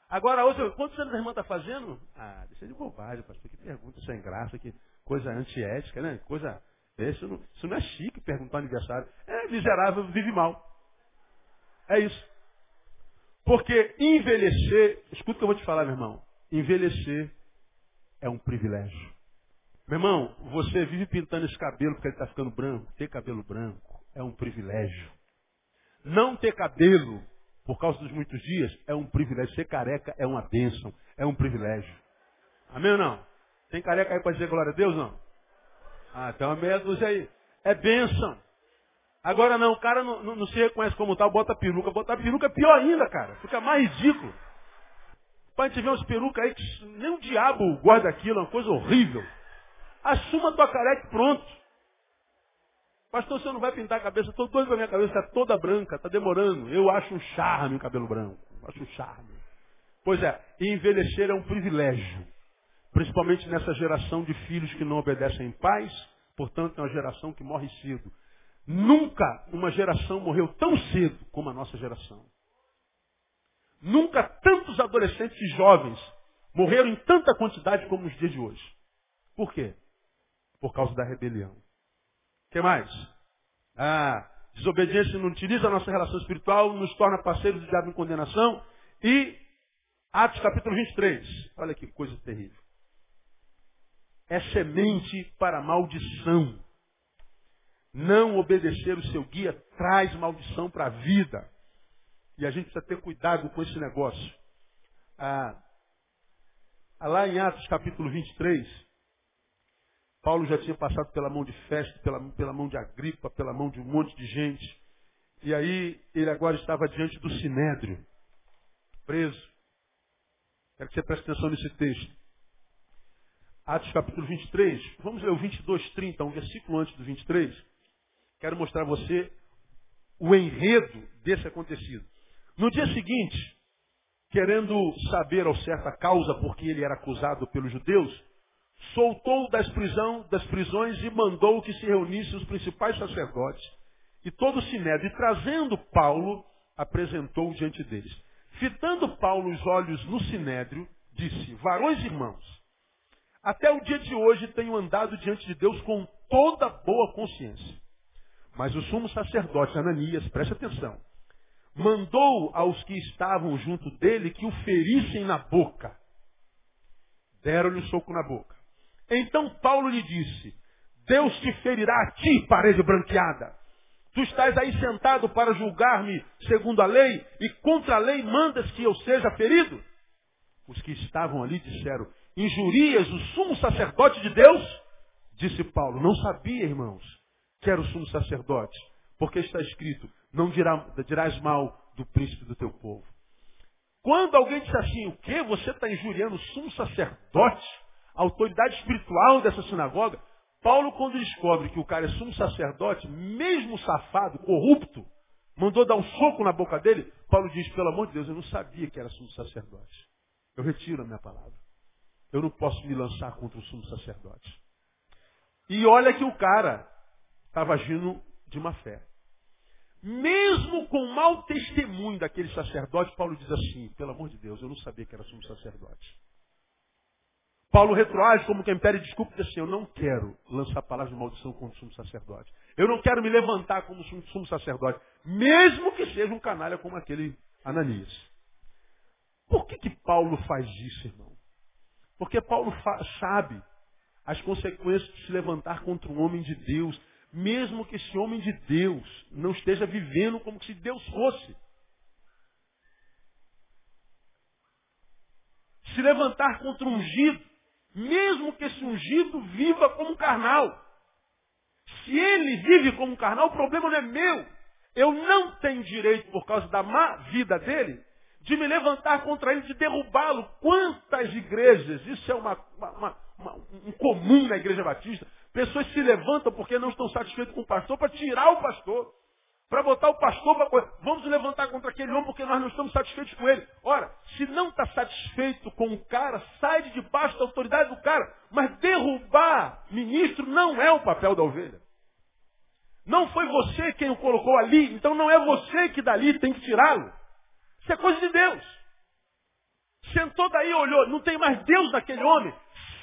Agora, outra, quantos anos a irmã está fazendo? Ah, deixa de bobagem, pastor. Que pergunta sem graça, que coisa antiética, né? Coisa. Isso não, isso não é chique perguntar aniversário. É miserável, vive mal. É isso. Porque envelhecer, escuta o que eu vou te falar, meu irmão. Envelhecer é um privilégio. Meu irmão, você vive pintando esse cabelo porque ele está ficando branco. Ter cabelo branco é um privilégio. Não ter cabelo por causa dos muitos dias é um privilégio. Ser careca é uma bênção, é um privilégio. Amém ou não? Tem careca aí para dizer glória a Deus, não? Ah, então a meia dúzia aí. É bênção. Agora não, o cara não, não, não se reconhece como tal, bota peruca. Botar peruca é pior ainda, cara. Fica mais ridículo. Pai, vê umas perucas aí que nem o diabo guarda aquilo, é uma coisa horrível. Assuma tua careca e pronto. Pastor, você não vai pintar a cabeça, estou doido com a minha cabeça, está toda branca, está demorando. Eu acho um charme o cabelo branco. Acho um charme. Pois é, envelhecer é um privilégio. Principalmente nessa geração de filhos que não obedecem pais, portanto é uma geração que morre cedo. Nunca uma geração morreu tão cedo como a nossa geração. Nunca tantos adolescentes e jovens morreram em tanta quantidade como nos dias de hoje. Por quê? Por causa da rebelião. O que mais? A desobediência não utiliza a nossa relação espiritual, nos torna parceiros do diabo em condenação. E Atos capítulo 23. Olha que coisa terrível. É semente para maldição. Não obedecer o seu guia traz maldição para a vida. E a gente precisa ter cuidado com esse negócio. Ah, lá em Atos capítulo 23, Paulo já tinha passado pela mão de Festo, pela, pela mão de Agripa, pela mão de um monte de gente. E aí ele agora estava diante do Sinédrio, preso. Quero que você preste atenção nesse texto. Atos capítulo 23, vamos ler o 22, 30, um versículo antes do 23. Quero mostrar a você o enredo desse acontecido. No dia seguinte, querendo saber ao certo a causa por que ele era acusado pelos judeus, soltou das, prisão, das prisões e mandou que se reunissem os principais sacerdotes e todo o sinédrio, e trazendo Paulo, apresentou diante deles. Fitando Paulo os olhos no sinédrio, disse, varões irmãos, até o dia de hoje tenho andado diante de Deus com toda boa consciência. Mas o sumo sacerdote Ananias, preste atenção, mandou aos que estavam junto dele que o ferissem na boca. Deram-lhe um soco na boca. Então Paulo lhe disse, Deus te ferirá a ti, parede branqueada. Tu estás aí sentado para julgar-me segundo a lei, e contra a lei mandas que eu seja ferido? Os que estavam ali disseram, injurias o sumo sacerdote de Deus? Disse Paulo, não sabia, irmãos, que era o sumo sacerdote, porque está escrito, não dirá, dirás mal do príncipe do teu povo. Quando alguém diz assim, o que? Você está injuriando o sumo sacerdote, a autoridade espiritual dessa sinagoga? Paulo, quando descobre que o cara é sumo sacerdote, mesmo safado, corrupto, mandou dar um soco na boca dele, Paulo diz, pelo amor de Deus, eu não sabia que era sumo sacerdote. Eu retiro a minha palavra. Eu não posso me lançar contra o sumo sacerdote. E olha que o cara estava agindo de má fé. Mesmo com o mau testemunho daquele sacerdote, Paulo diz assim, pelo amor de Deus, eu não sabia que era sumo sacerdote. Paulo retroage como quem pede desculpa e diz assim, eu não quero lançar palavras de maldição contra o sumo sacerdote. Eu não quero me levantar como sumo sacerdote, mesmo que seja um canalha como aquele Ananias. Por que, que Paulo faz isso, irmão? Porque Paulo sabe as consequências de se levantar contra um homem de Deus, mesmo que esse homem de Deus não esteja vivendo como se Deus fosse. Se levantar contra um ungido, mesmo que esse ungido viva como carnal. Se ele vive como carnal, o problema não é meu. Eu não tenho direito, por causa da má vida dele, de me levantar contra ele, de derrubá-lo. Quantas igrejas, isso é uma, uma, uma, um comum na igreja batista, pessoas se levantam porque não estão satisfeitos com o pastor para tirar o pastor. Para botar o pastor para. Vamos levantar contra aquele homem porque nós não estamos satisfeitos com ele. Ora, se não está satisfeito com o cara, sai de debaixo da autoridade do cara. Mas derrubar ministro não é o papel da ovelha. Não foi você quem o colocou ali, então não é você que dali tem que tirá-lo. Isso é coisa de Deus. Sentou daí olhou, não tem mais Deus naquele homem.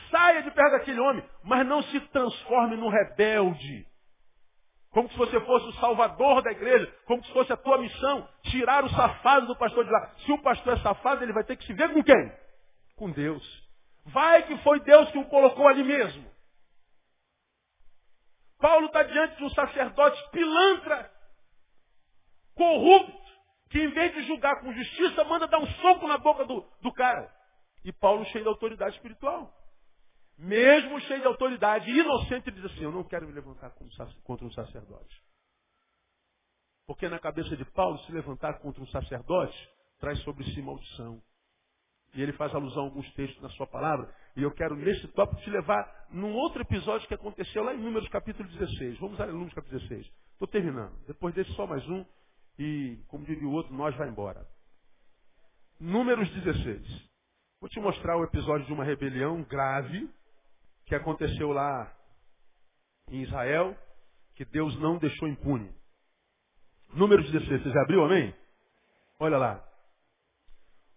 Saia de perto daquele homem, mas não se transforme num rebelde. Como se você fosse o salvador da igreja, como se fosse a tua missão, tirar o safado do pastor de lá. Se o pastor é safado, ele vai ter que se ver com quem? Com Deus. Vai que foi Deus que o colocou ali mesmo. Paulo está diante de um sacerdote pilantra, corrupto, que em vez de julgar com justiça, manda dar um soco na boca do, do cara. E Paulo cheio de autoridade espiritual. Mesmo cheio de autoridade, inocente, diz assim, eu não quero me levantar contra um sacerdote. Porque na cabeça de Paulo, se levantar contra um sacerdote, traz sobre si maldição. E ele faz alusão a alguns textos na sua palavra. E eu quero, nesse tópico, te levar num outro episódio que aconteceu lá em Números capítulo 16. Vamos a Números capítulo 16. Estou terminando. Depois desse só mais um e, como diria o outro, nós vai embora. Números 16. Vou te mostrar o episódio de uma rebelião grave que aconteceu lá em Israel, que Deus não deixou impune. Números 16. Você já abriu, amém? Olha lá.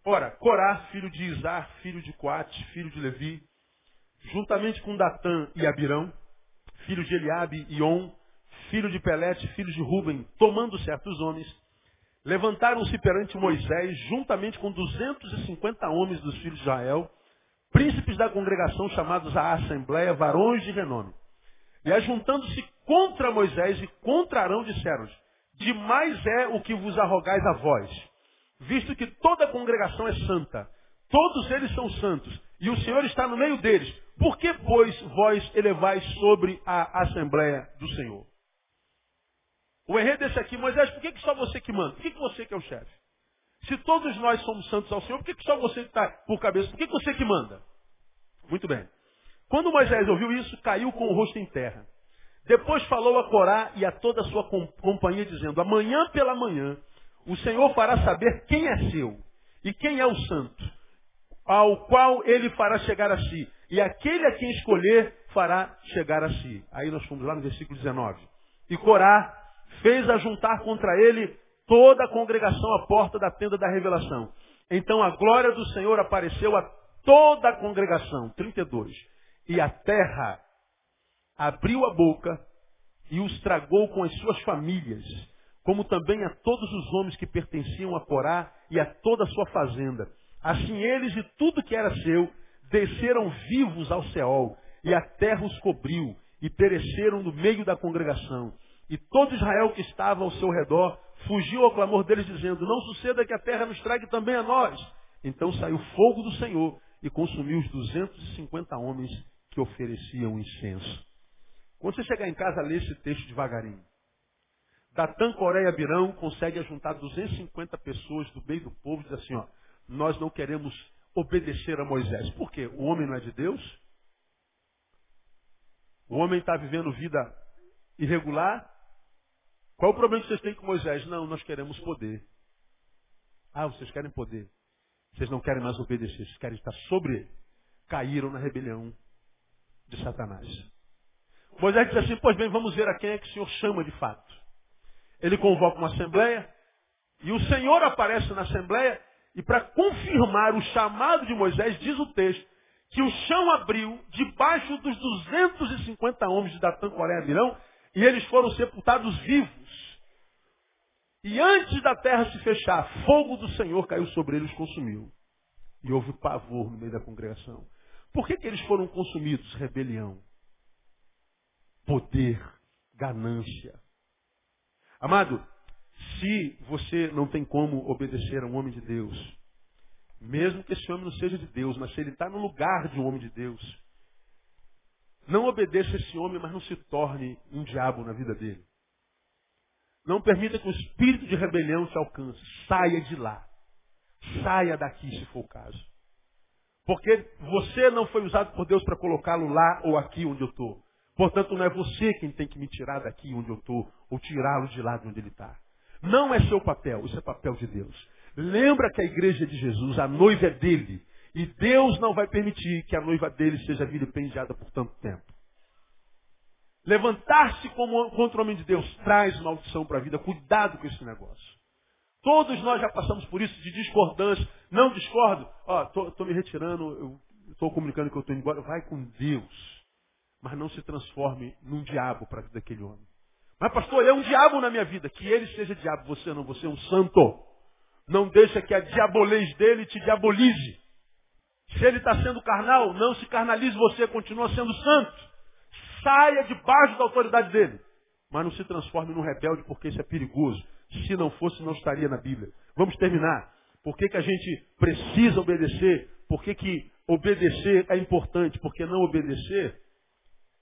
Ora, Corá, filho de Isar, filho de Coate, filho de Levi, juntamente com Datã e Abirão, filho de Eliabe e On, filho de Pelete, filho de Ruben, tomando certos homens, levantaram-se perante Moisés, juntamente com 250 homens dos filhos de Israel, príncipes da congregação chamados à Assembleia, varões de renome. E ajuntando-se contra Moisés e contra Arão, disseram demais é o que vos arrogais a vós, visto que toda a congregação é santa, todos eles são santos, e o Senhor está no meio deles. Por que, pois, vós elevais sobre a Assembleia do Senhor? O erro é desse aqui, Moisés, por que, que só você que manda? Por que, que você que é o chefe? Se todos nós somos santos ao Senhor, por que, que só você está por cabeça? Por que, que você que manda? Muito bem. Quando Moisés ouviu isso, caiu com o rosto em terra. Depois falou a Corá e a toda a sua companhia, dizendo, amanhã pela manhã, o Senhor fará saber quem é seu e quem é o santo, ao qual ele fará chegar a si. e aquele a quem escolher fará chegar a si. Aí nós fomos lá no versículo 19. E Corá fez ajuntar contra ele toda a congregação à porta da tenda da revelação. Então a glória do Senhor apareceu a toda a congregação. 32. E a terra abriu a boca e os tragou com as suas famílias, como também a todos os homens que pertenciam a Corá e a toda a sua fazenda. Assim eles e tudo que era seu desceram vivos ao Seol, e a terra os cobriu, e pereceram no meio da congregação. E todo Israel que estava ao seu redor fugiu ao clamor deles, dizendo: Não suceda que a terra nos trague também a nós. Então saiu fogo do Senhor e consumiu os 250 homens que ofereciam incenso. Quando você chegar em casa, lê esse texto devagarinho. Datã, Coreia Abirão consegue juntar 250 pessoas do meio do povo e diz assim, ó, nós não queremos obedecer a Moisés. Por quê? O homem não é de Deus? O homem está vivendo vida irregular? Qual o problema que vocês têm com Moisés? Não, nós queremos poder. Ah, vocês querem poder. Vocês não querem mais obedecer, vocês querem estar sobre ele. Caíram na rebelião de Satanás. Moisés diz assim, pois bem, vamos ver a quem é que o Senhor chama de fato. Ele convoca uma assembleia, e o Senhor aparece na assembleia, e para confirmar o chamado de Moisés, diz o texto, que o chão abriu debaixo dos 250 homens de Datã, Coreia e Mirão, e eles foram sepultados vivos. E antes da terra se fechar, fogo do Senhor caiu sobre eles e consumiu. E houve pavor no meio da congregação. Por que, que eles foram consumidos? Rebelião poder, ganância. Amado, se você não tem como obedecer a um homem de Deus, mesmo que esse homem não seja de Deus, mas se ele está no lugar de um homem de Deus, não obedeça esse homem, mas não se torne um diabo na vida dele. Não permita que o espírito de rebelião te alcance. Saia de lá. Saia daqui, se for o caso. Porque você não foi usado por Deus para colocá-lo lá ou aqui onde eu estou. Portanto, não é você quem tem que me tirar daqui onde eu estou, ou tirá-lo de lá de onde ele está. Não é seu papel, isso é papel de Deus. Lembra que a igreja é de Jesus, a noiva é dele. E Deus não vai permitir que a noiva dele seja vilipendiada por tanto tempo. Levantar-se contra o homem de Deus traz maldição para a vida. Cuidado com esse negócio. Todos nós já passamos por isso de discordância. Não discordo. Ó, estou me retirando, estou comunicando que eu estou indo embora. Vai com Deus mas não se transforme num diabo para a vida daquele homem. Mas pastor, ele é um diabo na minha vida. Que ele seja diabo, você não, você é um santo. Não deixa que a diabolez dele te diabolize. Se ele está sendo carnal, não se carnalize você, continua sendo santo. Saia debaixo da autoridade dele. Mas não se transforme num rebelde, porque isso é perigoso. Se não fosse, não estaria na Bíblia. Vamos terminar. Por que, que a gente precisa obedecer? Por que, que obedecer é importante? Porque não obedecer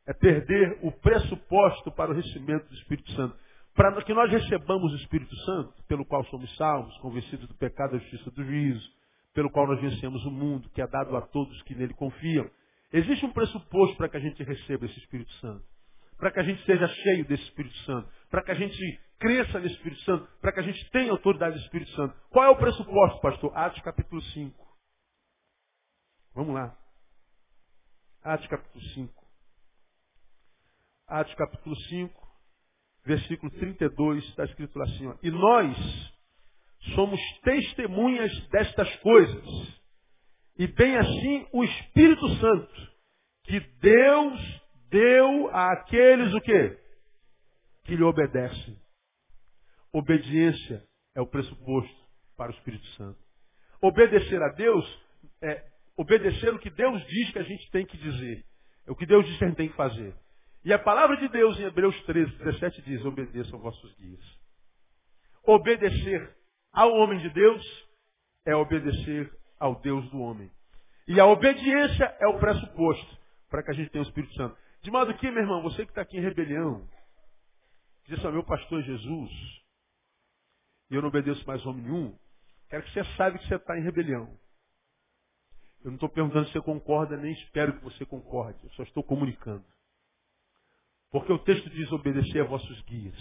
é perder o pressuposto para o recebimento do Espírito Santo. Para que nós recebamos o Espírito Santo, pelo qual somos salvos, convencidos do pecado, da justiça do juízo, pelo qual nós vencemos o mundo, que é dado a todos que nele confiam. Existe um pressuposto para que a gente receba esse Espírito Santo. Para que a gente seja cheio desse Espírito Santo. Para que a gente cresça nesse Espírito Santo. Para que a gente tenha autoridade do Espírito Santo. Qual é o pressuposto, pastor? Atos capítulo 5. Vamos lá. Atos capítulo 5. Atos capítulo 5, versículo 32, está escrito assim, ó, e nós somos testemunhas destas coisas, e bem assim o Espírito Santo, que Deus deu àqueles o quê? Que lhe obedecem. Obediência é o pressuposto para o Espírito Santo. Obedecer a Deus é obedecer o que Deus diz que a gente tem que dizer. É o que Deus diz que a gente tem que fazer. E a palavra de Deus em Hebreus 13, 17 diz, obedeçam vossos guias. Obedecer ao homem de Deus é obedecer ao Deus do homem. E a obediência é o pressuposto para que a gente tenha o Espírito Santo. De modo que, meu irmão, você que está aqui em rebelião, diz ao meu pastor Jesus, e eu não obedeço mais homem nenhum, quero que você saiba que você está em rebelião. Eu não estou perguntando se você concorda, nem espero que você concorde. Eu só estou comunicando. Porque o texto diz obedecer a vossos guias.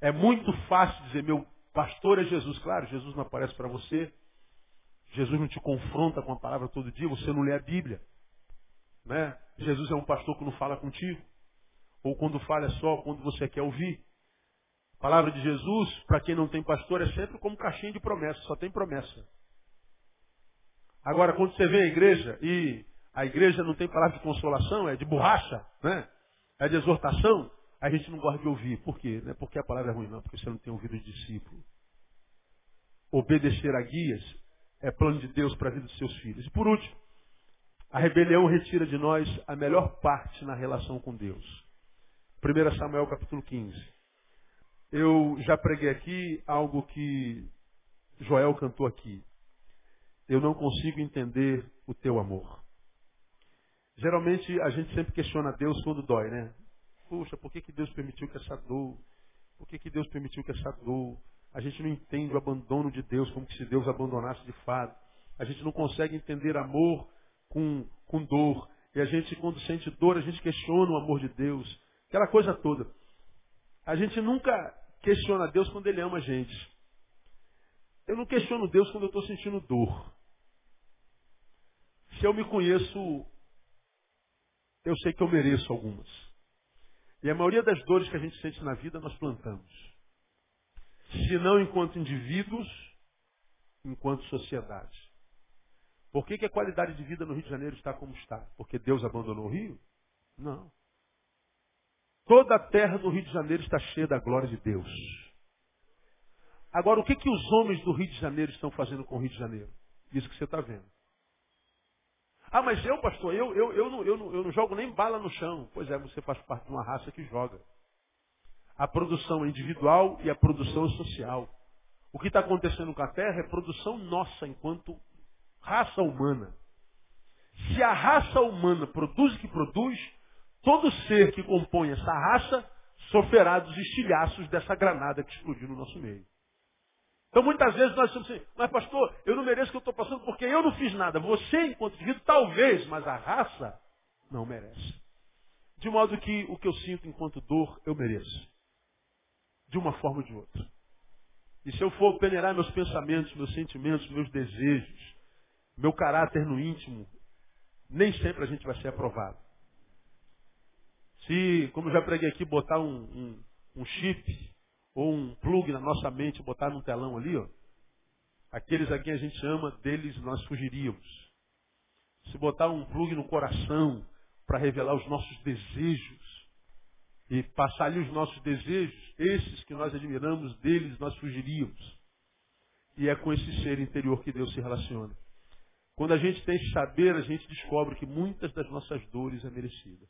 É muito fácil dizer, meu pastor é Jesus. Claro, Jesus não aparece para você. Jesus não te confronta com a palavra todo dia, você não lê a Bíblia. Né? Jesus é um pastor que não fala contigo. Ou quando fala é só quando você quer ouvir. A palavra de Jesus, para quem não tem pastor, é sempre como caixinha de promessa, só tem promessa. Agora, quando você vem à igreja e a igreja não tem palavra de consolação, é de borracha, né? é de exortação, a gente não gosta de ouvir. Por quê? Não é porque a palavra é ruim, não, porque você não tem ouvido de discípulo. Obedecer a guias é plano de Deus para a vida dos seus filhos. E por último, a rebelião retira de nós a melhor parte na relação com Deus. 1 Samuel capítulo 15. Eu já preguei aqui algo que Joel cantou aqui. Eu não consigo entender o teu amor. Geralmente a gente sempre questiona Deus quando dói, né? Puxa, por que, que Deus permitiu que essa dor? Por que, que Deus permitiu que essa dor? A gente não entende o abandono de Deus como se Deus abandonasse de fato. A gente não consegue entender amor com, com dor. E a gente, quando sente dor, a gente questiona o amor de Deus. Aquela coisa toda. A gente nunca questiona Deus quando Ele ama a gente. Eu não questiono Deus quando eu estou sentindo dor. Se eu me conheço, eu sei que eu mereço algumas. E a maioria das dores que a gente sente na vida nós plantamos. Se não enquanto indivíduos, enquanto sociedade. Por que, que a qualidade de vida no Rio de Janeiro está como está? Porque Deus abandonou o Rio? Não. Toda a terra do Rio de Janeiro está cheia da glória de Deus. Agora, o que, que os homens do Rio de Janeiro estão fazendo com o Rio de Janeiro? Isso que você está vendo. Ah, mas eu, pastor, eu, eu, eu, não, eu, não, eu não jogo nem bala no chão. Pois é, você faz parte de uma raça que joga. A produção individual e a produção social. O que está acontecendo com a Terra é produção nossa enquanto raça humana. Se a raça humana produz o que produz, todo ser que compõe essa raça sofrerá dos estilhaços dessa granada que explodiu no nosso meio. Então muitas vezes nós estamos assim, mas pastor, eu não mereço o que eu estou passando porque eu não fiz nada. Você, enquanto indivíduo, talvez, mas a raça não merece. De modo que o que eu sinto enquanto dor, eu mereço. De uma forma ou de outra. E se eu for peneirar meus pensamentos, meus sentimentos, meus desejos, meu caráter no íntimo, nem sempre a gente vai ser aprovado. Se, como já preguei aqui, botar um, um, um chip ou um plug na nossa mente, botar num telão ali, ó, aqueles a quem a gente ama, deles nós fugiríamos. Se botar um plug no coração para revelar os nossos desejos e passar ali os nossos desejos, esses que nós admiramos, deles nós fugiríamos. E é com esse ser interior que Deus se relaciona. Quando a gente tem saber, a gente descobre que muitas das nossas dores é merecida.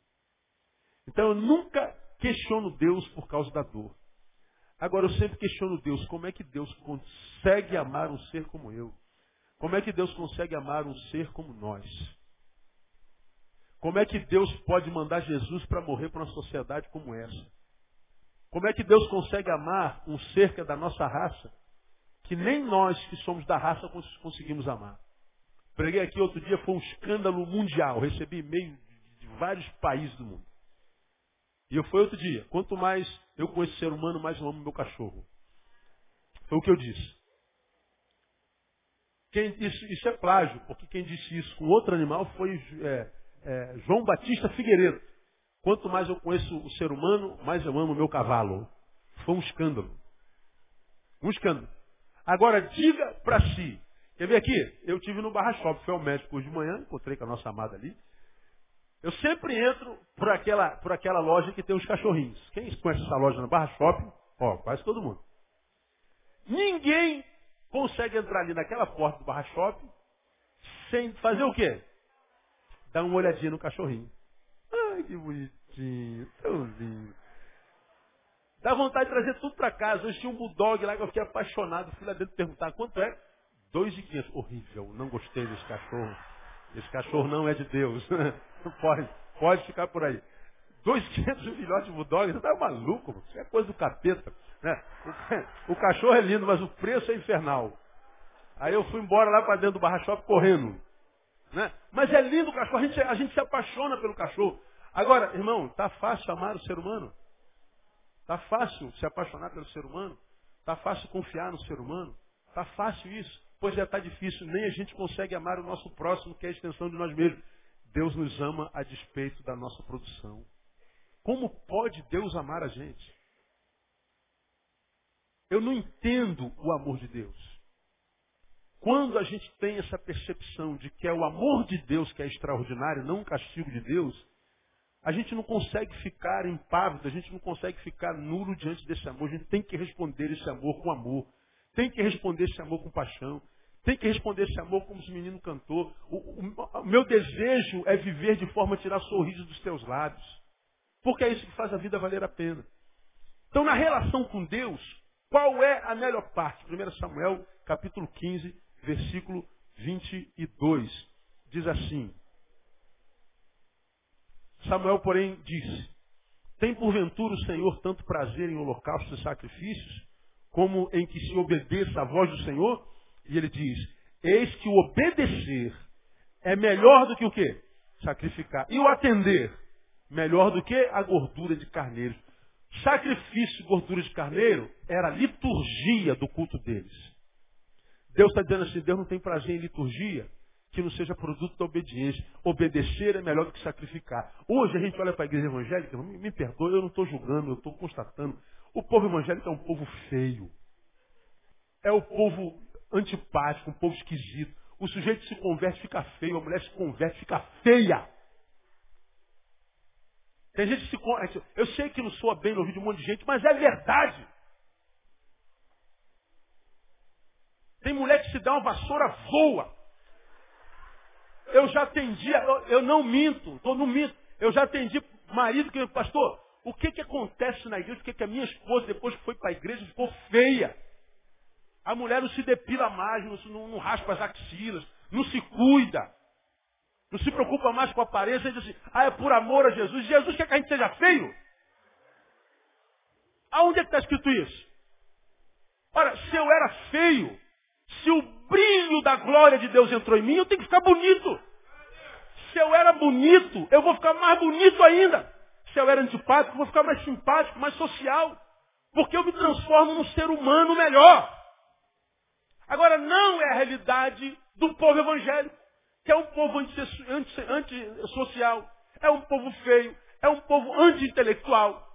Então eu nunca questiono Deus por causa da dor. Agora eu sempre questiono Deus, como é que Deus consegue amar um ser como eu? Como é que Deus consegue amar um ser como nós? Como é que Deus pode mandar Jesus para morrer para uma sociedade como essa? Como é que Deus consegue amar um ser que é da nossa raça, que nem nós que somos da raça conseguimos amar? Preguei aqui outro dia, foi um escândalo mundial. Recebi e-mail de vários países do mundo. E eu fui outro dia. Quanto mais eu conheço ser humano, mais eu amo meu cachorro. Foi o que eu disse. Quem disse, isso é plágio, porque quem disse isso com outro animal foi é, é, João Batista Figueiredo. Quanto mais eu conheço o ser humano, mais eu amo o meu cavalo. Foi um escândalo. Um escândalo. Agora, diga para si. Quer ver aqui? Eu tive no Barra Shop, fui ao médico hoje de manhã, encontrei com a nossa amada ali. Eu sempre entro por aquela, por aquela loja que tem os cachorrinhos. Quem conhece essa loja na Barra Shopping? Ó, quase todo mundo. Ninguém consegue entrar ali naquela porta do Barra Shopping sem fazer o quê? Dar uma olhadinha no cachorrinho. Ai, que bonitinho, tão lindo. Dá vontade de trazer tudo para casa. Hoje tinha um bulldog lá que eu fiquei apaixonado. Fui lá dentro perguntar quanto é. Dois e quinhentos. Horrível, não gostei desse cachorro. Esse cachorro não é de Deus. pode, pode ficar por aí. Dois quinhentos filhotes de bulldog, você tá maluco, isso é coisa do capeta. Né? O, cachorro é lindo, mas o preço é infernal. Aí eu fui embora lá para dentro do barra shop correndo. Né? Mas é lindo o cachorro, a gente, a gente se apaixona pelo cachorro. Agora, irmão, tá fácil amar o ser humano? Tá fácil se apaixonar pelo ser humano? Tá fácil confiar no ser humano? Tá fácil isso? Pois já está difícil, nem a gente consegue amar o nosso próximo, que é a extensão de nós mesmos. Deus nos ama a despeito da nossa produção. Como pode Deus amar a gente? Eu não entendo o amor de Deus. Quando a gente tem essa percepção de que é o amor de Deus que é extraordinário, não o castigo de Deus, a gente não consegue ficar impávido, a gente não consegue ficar nulo diante desse amor. A gente tem que responder esse amor com amor. Tem que responder esse amor com paixão. Tem que responder esse amor como esse menino cantou. O, o, o meu desejo é viver de forma a tirar sorriso dos teus lábios. Porque é isso que faz a vida valer a pena. Então, na relação com Deus, qual é a melhor parte? 1 Samuel, capítulo 15, versículo 22. Diz assim: Samuel, porém, disse: Tem porventura o Senhor tanto prazer em holocaustos e sacrifícios, como em que se obedeça à voz do Senhor? E ele diz: Eis que o obedecer é melhor do que o quê? Sacrificar. E o atender, melhor do que a gordura de carneiro. Sacrifício e gordura de carneiro era a liturgia do culto deles. Deus está dizendo assim: Deus não tem prazer em liturgia que não seja produto da obediência. Obedecer é melhor do que sacrificar. Hoje a gente olha para a igreja evangélica, me, me perdoe, eu não estou julgando, eu estou constatando. O povo evangélico é um povo feio. É o povo antipático, um povo esquisito. O sujeito se converte, fica feio. A mulher se converte, fica feia. Tem gente que se converte. Eu sei que não soa bem no ouvido de um monte de gente, mas é verdade. Tem mulher que se dá uma vassoura, voa. Eu já atendi, eu, eu não minto, eu não minto. Eu já atendi marido que, pastor, o que que acontece na igreja? O que que a minha esposa, depois que foi para a igreja, ficou feia? A mulher não se depila mais, não, não, não raspa as axilas, não se cuida. Não se preocupa mais com a aparência e diz assim, ah, é por amor a Jesus. Jesus quer que a gente seja feio? Aonde é que está escrito isso? Ora, se eu era feio, se o brilho da glória de Deus entrou em mim, eu tenho que ficar bonito. Se eu era bonito, eu vou ficar mais bonito ainda. Se eu era antipático, eu vou ficar mais simpático, mais social. Porque eu me transformo num ser humano melhor. Agora, não é a realidade do povo evangélico, que é um povo antissocial, é um povo feio, é um povo anti-intelectual.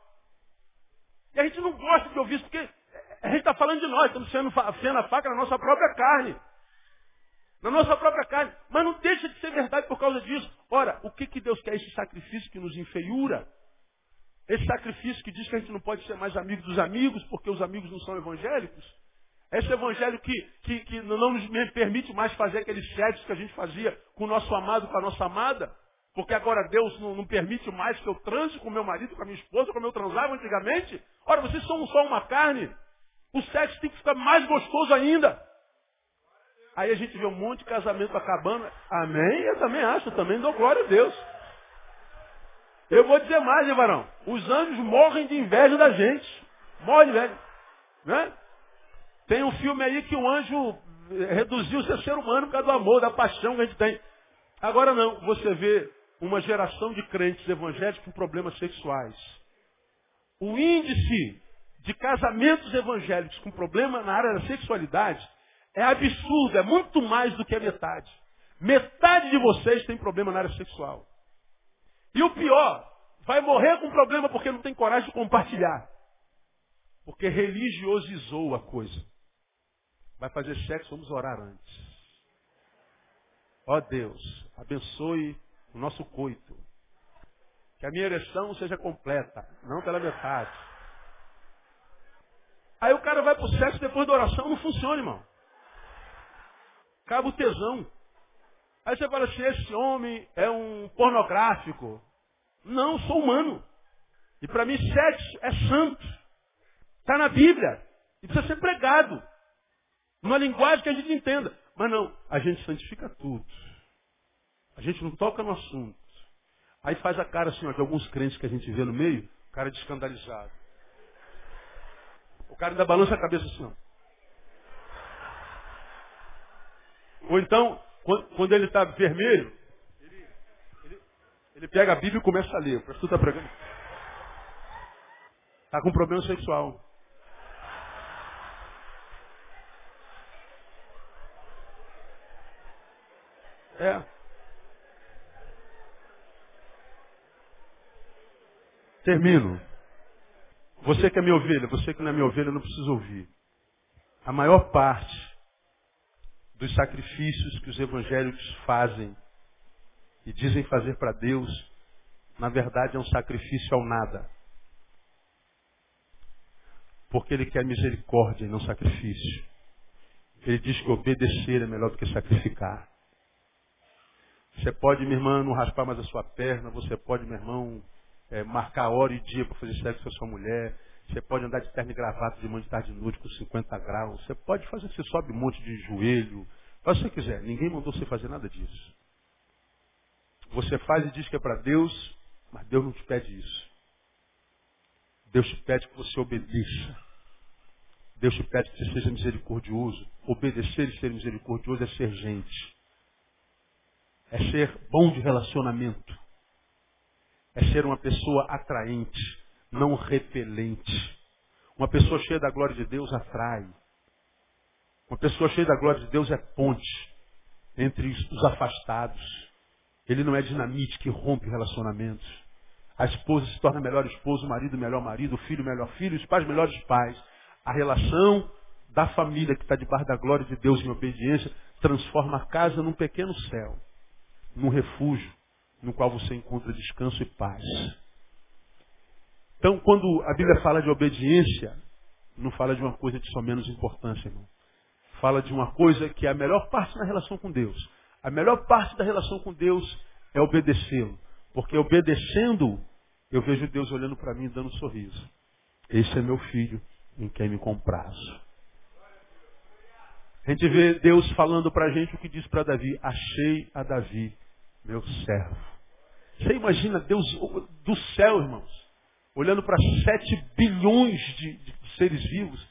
E a gente não gosta de ouvir isso, porque a gente está falando de nós, estamos sendo, a faca na nossa própria carne. Na nossa própria carne. Mas não deixa de ser verdade por causa disso. Ora, o que, que Deus quer? Esse sacrifício que nos enfeiura. Esse sacrifício que diz que a gente não pode ser mais amigo dos amigos, porque os amigos não são evangélicos. Esse evangelho que, que, que não nos permite mais fazer aqueles sexos que a gente fazia com o nosso amado, com a nossa amada. Porque agora Deus não, não permite mais que eu transe com meu marido, com a minha esposa, como eu transava antigamente. Ora, vocês são só uma carne. O sexo tem que ficar mais gostoso ainda. Aí a gente vê um monte de casamento acabando. Amém? Eu também acho, eu também dou glória a Deus. Eu vou dizer mais, hein, varão? Os anjos morrem de inveja da gente. Morrem de inveja. Né? Tem um filme aí que o anjo reduziu o seu ser humano por causa do amor, da paixão que a gente tem. Agora não, você vê uma geração de crentes evangélicos com problemas sexuais. O índice de casamentos evangélicos com problema na área da sexualidade é absurdo, é muito mais do que a metade. Metade de vocês tem problema na área sexual. E o pior, vai morrer com problema porque não tem coragem de compartilhar. Porque religiosizou a coisa. Vai fazer sexo, vamos orar antes. Ó Deus, abençoe o nosso coito. Que a minha ereção seja completa, não pela metade. Aí o cara vai pro sexo depois da oração, não funciona, irmão. Acaba o tesão. Aí você fala assim, esse homem é um pornográfico. Não, sou humano. E para mim sexo é santo. Está na Bíblia. E precisa ser pregado. Numa linguagem que a gente entenda. Mas não, a gente santifica tudo. A gente não toca no assunto. Aí faz a cara assim, ó, de alguns crentes que a gente vê no meio, cara de escandalizado. O cara ainda balança a cabeça assim. Ó. Ou então, quando ele está vermelho, ele, ele, ele, pega a Bíblia e começa a ler. O pastor está pregando. Está com problema sexual. É. Termino. Você que é minha ovelha, você que não é minha ovelha, não precisa ouvir. A maior parte dos sacrifícios que os evangélicos fazem e dizem fazer para Deus, na verdade é um sacrifício ao nada. Porque ele quer misericórdia e não sacrifício. Ele diz que obedecer é melhor do que sacrificar. Você pode, minha irmã, não raspar mais a sua perna. Você pode, meu irmão, é, marcar hora e dia para fazer sexo com a sua mulher. Você pode andar de terno e gravata de manhã, de tarde, de noite com 50 graus. Você pode fazer, você sobe um monte de joelho. Faz o que você quiser. Ninguém mandou você fazer nada disso. Você faz e diz que é para Deus, mas Deus não te pede isso. Deus te pede que você obedeça. Deus te pede que você seja misericordioso. Obedecer e ser misericordioso é ser gente. É ser bom de relacionamento. É ser uma pessoa atraente, não repelente. Uma pessoa cheia da glória de Deus atrai. Uma pessoa cheia da glória de Deus é ponte entre os afastados. Ele não é dinamite que rompe relacionamentos. A esposa se torna melhor esposa, o marido melhor marido, o filho melhor filho, os pais melhores pais. A relação da família que está debaixo da glória de Deus em obediência transforma a casa num pequeno céu, num refúgio no qual você encontra descanso e paz. Então, quando a Bíblia fala de obediência, não fala de uma coisa de só menos importância, irmão. Fala de uma coisa que é a melhor parte na relação com Deus. A melhor parte da relação com Deus é obedecê-lo. Porque obedecendo, eu vejo Deus olhando para mim dando um sorriso. Esse é meu filho em quem me comprazo. A gente vê Deus falando para a gente o que diz para Davi. Achei a Davi, meu servo. Você imagina Deus do céu, irmãos, olhando para sete bilhões de, de, seres vivos.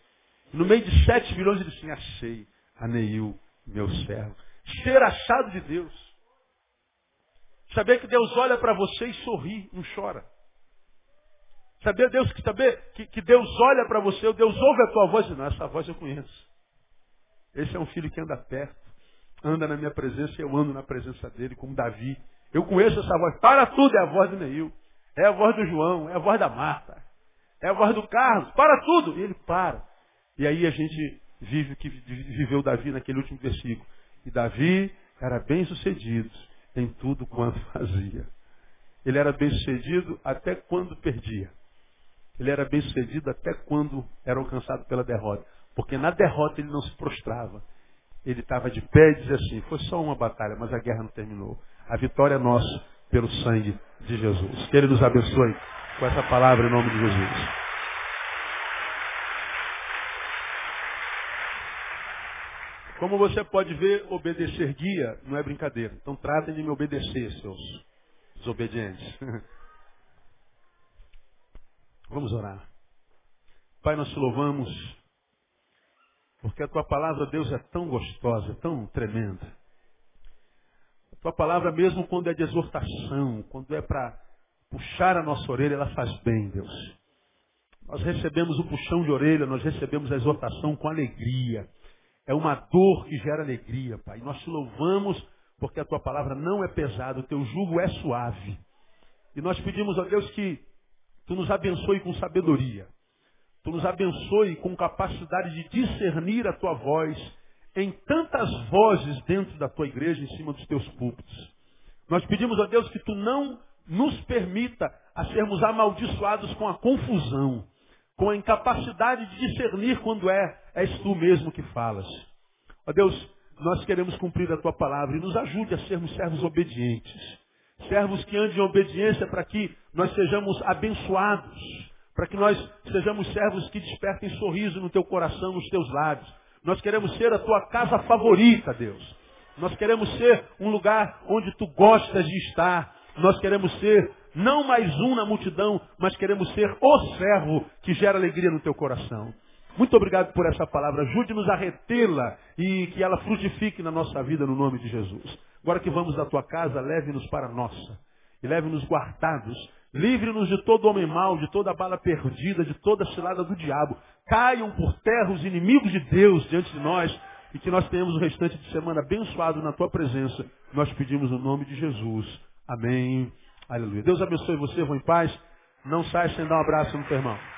No meio de sete bilhões ele assim, achei a Neil, meu servo ser achado de Deus. Saber que Deus olha para você e sorri, não chora. Saber Deus que saber que, que Deus olha para você, Deus ouve a tua voz e não, essa voz eu conheço. Esse é um filho que anda perto, anda na minha presença eu ando na presença dele, como Davi. Eu conheço essa voz. Para tudo é a voz do Neil. É a voz do João, é a voz da Marta. É a voz do Carlos. Para tudo. E ele para. E aí a gente vive o que viveu Davi naquele último versículo. E Davi era bem sucedido em tudo quanto fazia. Ele era bem sucedido até quando perdia. Ele era bem sucedido até quando era alcançado pela derrota. Porque na derrota ele não se prostrava. Ele estava de pé e dizia assim, foi só uma batalha, mas a guerra não terminou. A vitória é nossa pelo sangue de Jesus. Que Ele nos abençoe com essa palavra em nome de Jesus. Como você pode ver, obedecer guia não é brincadeira. Então tratem de me obedecer, seus desobedientes. Vamos orar. Pai, nós te louvamos, porque a tua palavra, Deus, é tão gostosa, tão tremenda. A tua palavra, mesmo quando é de exortação, quando é para puxar a nossa orelha, ela faz bem, Deus. Nós recebemos o puxão de orelha, nós recebemos a exortação com alegria. É uma dor que gera alegria, Pai. Nós te louvamos porque a tua palavra não é pesada, o teu jugo é suave. E nós pedimos a Deus que tu nos abençoe com sabedoria. Tu nos abençoe com capacidade de discernir a tua voz em tantas vozes dentro da tua igreja, em cima dos teus púlpitos. Nós pedimos a Deus que tu não nos permita a sermos amaldiçoados com a confusão com a incapacidade de discernir quando é, és tu mesmo que falas. Ó Deus, nós queremos cumprir a tua palavra e nos ajude a sermos servos obedientes. Servos que andem em obediência para que nós sejamos abençoados, para que nós sejamos servos que despertem sorriso no teu coração, nos teus lábios. Nós queremos ser a tua casa favorita, Deus. Nós queremos ser um lugar onde tu gostas de estar. Nós queremos ser não mais um na multidão, mas queremos ser o servo que gera alegria no teu coração. Muito obrigado por essa palavra. Ajude-nos a retê-la e que ela frutifique na nossa vida no nome de Jesus. Agora que vamos da tua casa, leve-nos para a nossa. E leve-nos guardados. Livre-nos de todo homem mau, de toda bala perdida, de toda cilada do diabo. Caiam por terra os inimigos de Deus diante de nós. E que nós tenhamos o restante de semana abençoado na tua presença. Nós pedimos no nome de Jesus. Amém. Aleluia. Deus abençoe você, vão em paz. Não sai sem dar um abraço no teu irmão.